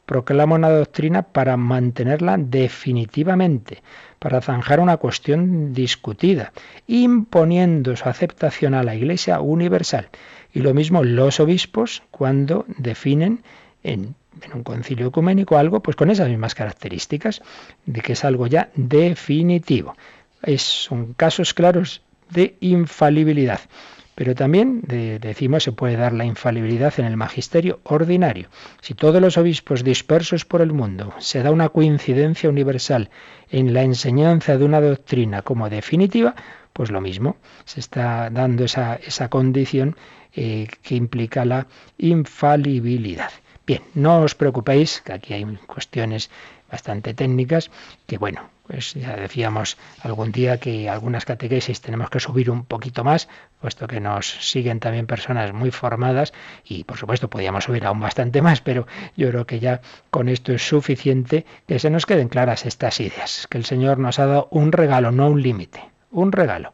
proclama una doctrina para mantenerla definitivamente, para zanjar una cuestión discutida, imponiendo su aceptación a la Iglesia universal. Y lo mismo los obispos cuando definen en, un concilio ecuménico algo, pues con esas mismas características, de que es algo ya definitivo. Es, son casos claros de infalibilidad. Pero también decimos se puede dar la infalibilidad en el magisterio ordinario. Si todos los obispos dispersos por el mundo se da una coincidencia universal en la enseñanza de una doctrina como definitiva, pues lo mismo, se está dando esa, esa condición eh, que implica la infalibilidad. Bien, no os preocupéis, que aquí hay cuestiones bastante técnicas, que bueno, pues ya decíamos algún día que algunas catequesis tenemos que subir un poquito más, puesto que nos siguen también personas muy formadas y por supuesto podíamos subir aún bastante más, pero yo creo que ya con esto es suficiente que se nos queden claras estas ideas, que el Señor nos ha dado un regalo, no un límite, un regalo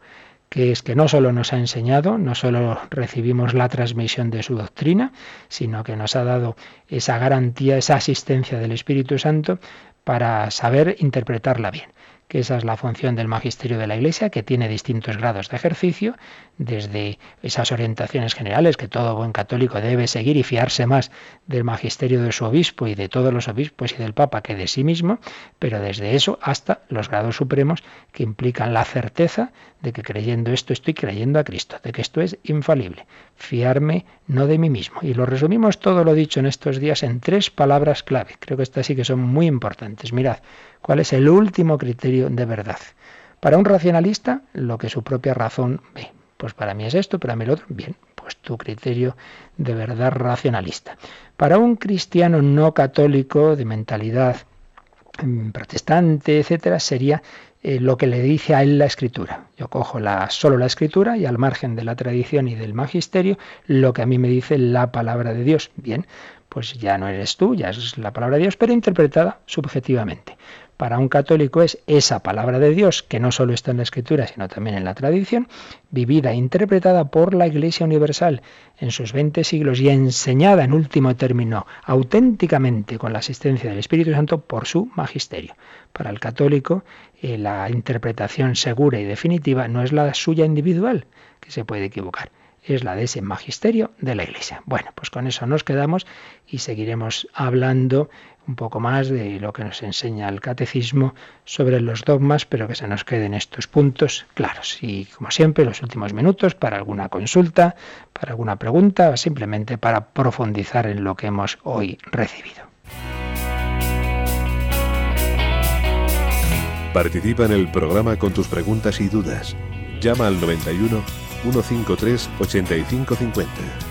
que es que no solo nos ha enseñado, no solo recibimos la transmisión de su doctrina, sino que nos ha dado esa garantía, esa asistencia del Espíritu Santo para saber interpretarla bien que esa es la función del magisterio de la Iglesia, que tiene distintos grados de ejercicio, desde esas orientaciones generales que todo buen católico debe seguir y fiarse más del magisterio de su obispo y de todos los obispos y del Papa que de sí mismo, pero desde eso hasta los grados supremos que implican la certeza de que creyendo esto estoy creyendo a Cristo, de que esto es infalible, fiarme no de mí mismo. Y lo resumimos todo lo dicho en estos días en tres palabras clave. Creo que estas sí que son muy importantes. Mirad, ¿cuál es el último criterio de verdad? Para un racionalista, lo que su propia razón ve. Pues para mí es esto, para mí el otro. Bien, pues tu criterio de verdad racionalista. Para un cristiano no católico de mentalidad mm, protestante, etcétera, sería eh, lo que le dice a él la escritura. Yo cojo solo la escritura y al margen de la tradición y del magisterio, lo que a mí me dice la palabra de Dios. Bien, pues ya no eres tú, ya es la palabra de Dios, pero interpretada subjetivamente para un católico es esa palabra de Dios, que no solo está en la Escritura, sino también en la tradición, vivida e interpretada por la Iglesia Universal en sus 20 siglos y enseñada en último término auténticamente con la asistencia del Espíritu Santo por su magisterio. Para el católico, eh, la interpretación segura y definitiva no es la suya individual, que se puede equivocar es la de ese magisterio de la Iglesia. Bueno, pues con eso nos quedamos y seguiremos hablando un poco más de lo que nos enseña el catecismo sobre los dogmas, pero que se nos queden estos puntos claros. Y como siempre, los últimos minutos para alguna consulta, para alguna pregunta, simplemente para profundizar en lo que hemos hoy recibido. Participa en el programa con tus preguntas y dudas. Llama al 91 153 8550.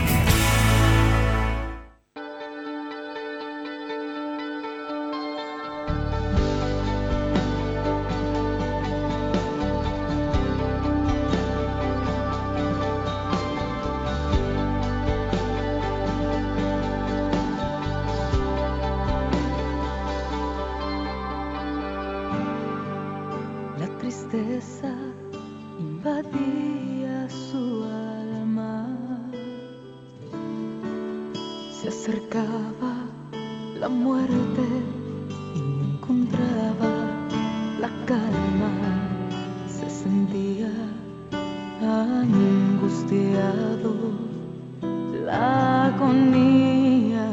la agonía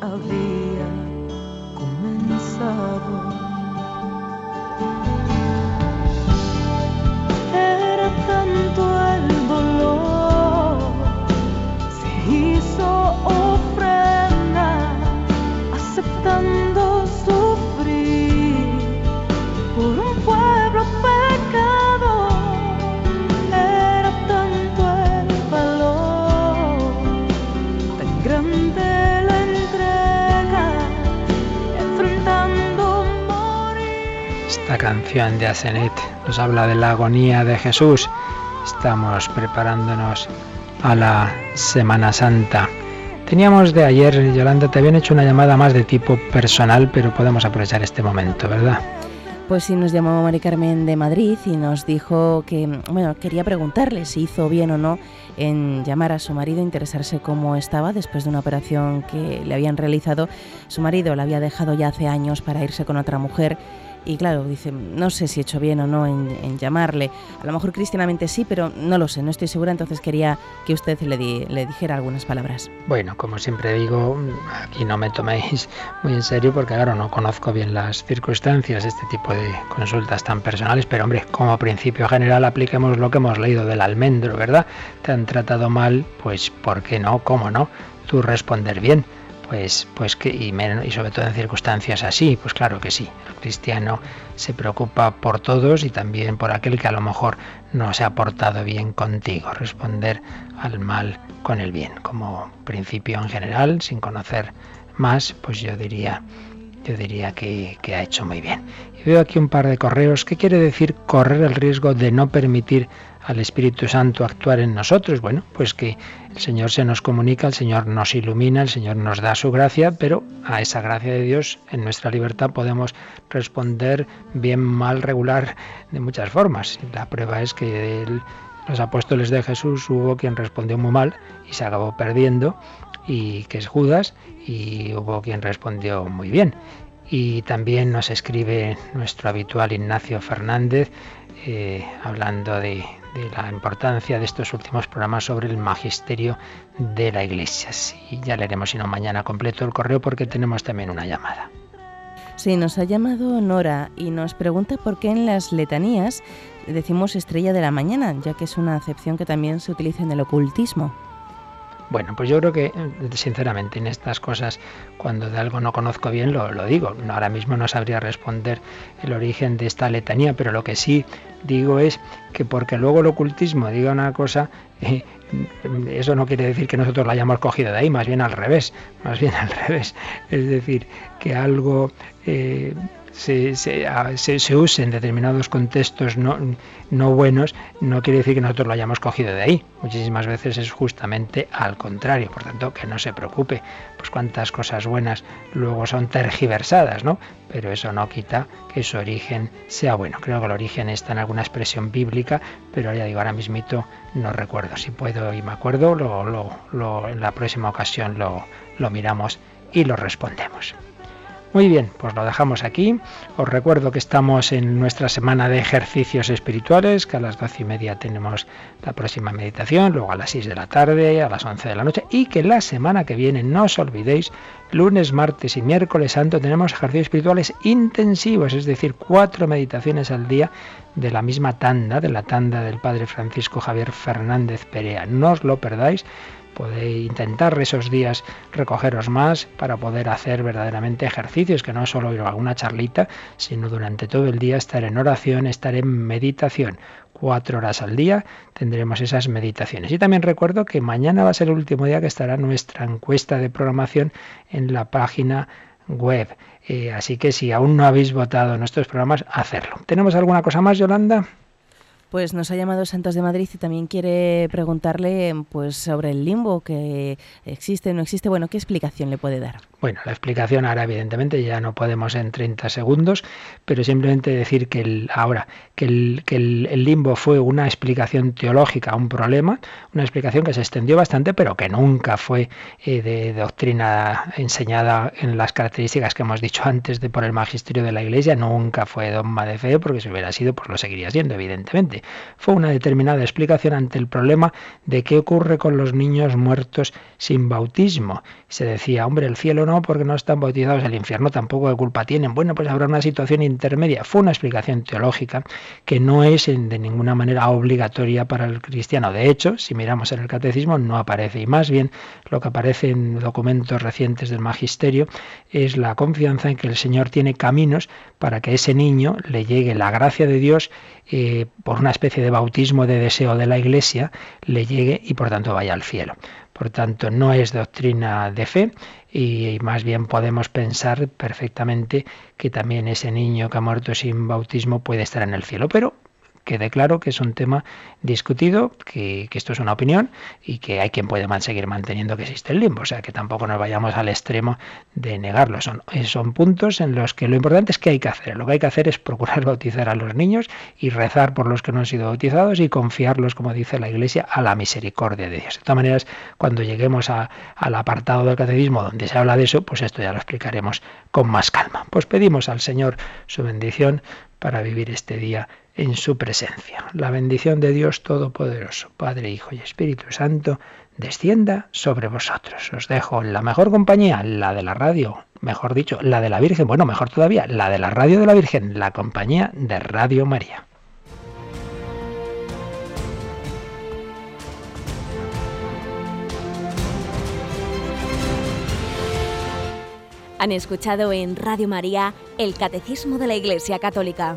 abrir. De Asenet nos habla de la agonía de Jesús. Estamos preparándonos a la Semana Santa. Teníamos de ayer, Yolanda, te habían hecho una llamada más de tipo personal, pero podemos aprovechar este momento, ¿verdad? Pues sí, nos llamó Mari Carmen de Madrid y nos dijo que, bueno, quería preguntarle si hizo bien o no en llamar a su marido, interesarse cómo estaba después de una operación que le habían realizado. Su marido la había dejado ya hace años para irse con otra mujer y claro, dice, no sé si he hecho bien o no en, llamarle. A lo mejor cristianamente sí, pero no lo sé, no estoy segura, entonces quería que usted le, le dijera algunas palabras. Bueno, como siempre digo, aquí no me toméis muy en serio porque claro, no conozco bien las circunstancias este tipo de consultas tan personales, pero hombre, como principio general apliquemos lo que hemos leído del almendro, ¿verdad? Te han tratado mal, pues ¿por qué no? ¿Cómo no? Tú responder bien pues, pues que, y, y sobre todo en circunstancias así, pues claro que sí. El cristiano se preocupa por todos y también por aquel que a lo mejor no se ha portado bien contigo. Responder al mal con el bien. Como principio en general, sin conocer más, pues yo diría, yo diría que, que ha hecho muy bien. Y veo aquí un par de correos. ¿Qué quiere decir correr el riesgo de no permitir al Espíritu Santo actuar en nosotros? Bueno, pues que el Señor se nos comunica, el Señor nos ilumina, el Señor nos da su gracia, pero a esa gracia de Dios en nuestra libertad podemos responder bien, mal, regular, de muchas formas. La prueba es que los apóstoles de Jesús hubo quien respondió muy mal y se acabó perdiendo, y que es Judas, y hubo quien respondió muy bien. Y también nos escribe nuestro habitual Ignacio Fernández, eh, hablando de, de la importancia de estos últimos programas sobre el magisterio de la Iglesia. Sí, ya leeremos, si no, mañana completo el correo porque tenemos también una llamada. Sí, nos ha llamado Nora y nos pregunta por qué en las letanías decimos estrella de la mañana, ya que es una acepción que también se utiliza en el ocultismo. Bueno, pues yo creo que, sinceramente, en estas cosas, cuando de algo no conozco bien, lo, lo, digo. Ahora mismo no sabría responder el origen de esta letanía, pero lo que sí digo es que porque luego el ocultismo diga una cosa, eh, eso no quiere decir que nosotros la hayamos cogido de ahí, más bien al revés, más bien al revés. Es decir, que algo eh, se, se, se, use en determinados contextos no, no buenos, no quiere decir que nosotros lo hayamos cogido de ahí. Muchísimas veces es justamente al contrario. Por tanto, que no se preocupe, pues cuántas cosas buenas luego son tergiversadas, ¿no? Pero eso no quita que su origen sea bueno. Creo que el origen está en alguna expresión bíblica, pero ya digo, ahora mismito no recuerdo. Si puedo y me acuerdo, lo, lo, lo, en la próxima ocasión lo, lo miramos y lo respondemos. Muy bien, pues lo dejamos aquí. Os recuerdo que estamos en nuestra semana de ejercicios espirituales, que a las doce y media tenemos la próxima meditación, luego a las seis de la tarde, a las once de la noche, y que la semana que viene, no os olvidéis, lunes, martes y miércoles santo tenemos ejercicios espirituales intensivos, es decir, cuatro meditaciones al día de la misma tanda, de la tanda del Padre Francisco Javier Fernández Perea. No os lo perdáis podéis intentar esos días recogeros más para poder hacer verdaderamente ejercicios, que no es solo ir a una charlita, sino durante todo el día estar en oración, estar en meditación. Cuatro horas al día tendremos esas meditaciones. Y también recuerdo que mañana va a ser el último día que estará nuestra encuesta de programación en la página web. Eh, así que si aún no habéis votado nuestros programas, hacerlo. ¿Tenemos alguna cosa más, Yolanda? Pues nos ha llamado Santos de Madrid y también quiere preguntarle pues sobre el limbo que existe, no existe. Bueno, ¿qué explicación le puede dar? Bueno, la explicación ahora evidentemente ya no podemos en 30 segundos, pero simplemente decir que el, ahora que, el, que el, limbo fue una explicación teológica a un problema, una explicación que se extendió bastante, pero que nunca fue eh, de, doctrina enseñada en las características que hemos dicho antes de por el magisterio de la Iglesia, nunca fue dogma de fe, porque si hubiera sido, pues lo seguiría siendo, evidentemente. Fue una determinada explicación ante el problema de qué ocurre con los niños muertos sin bautismo. Se decía, hombre, el cielo no, porque no están bautizados, el infierno tampoco de culpa tienen. Bueno, pues habrá una situación intermedia. Fue una explicación teológica que no es de ninguna manera obligatoria para el cristiano. De hecho, si miramos en el catecismo, no aparece. Y más bien lo que aparece en documentos recientes del magisterio es la confianza en que el Señor tiene caminos para que ese niño le llegue la gracia de Dios eh, por una especie de bautismo de deseo de la Iglesia, le llegue y por tanto vaya al cielo. Por tanto, no es doctrina de fe y más bien podemos pensar perfectamente que también ese niño que ha muerto sin bautismo puede estar en el cielo. Pero quede claro que es un tema discutido, que, esto es una opinión y que hay quien puede seguir manteniendo que existe el limbo. O sea, que tampoco nos vayamos al extremo de negarlo. Son, son puntos en los que lo importante es que hay que hacer. Lo que hay que hacer es procurar bautizar a los niños y rezar por los que no han sido bautizados y confiarlos, como dice la Iglesia, a la misericordia de Dios. De todas maneras, cuando lleguemos al apartado del catecismo donde se habla de eso, pues esto ya lo explicaremos con más calma. Pues pedimos al Señor su bendición para vivir este día en su presencia. La bendición de Dios Todopoderoso, Padre, Hijo y Espíritu Santo, descienda sobre vosotros. Os dejo en la mejor compañía, la de la radio, mejor dicho, la de la Virgen, bueno, mejor todavía, la de la radio de la Virgen, la compañía de Radio María. Han escuchado en Radio María el Catecismo de la Iglesia Católica,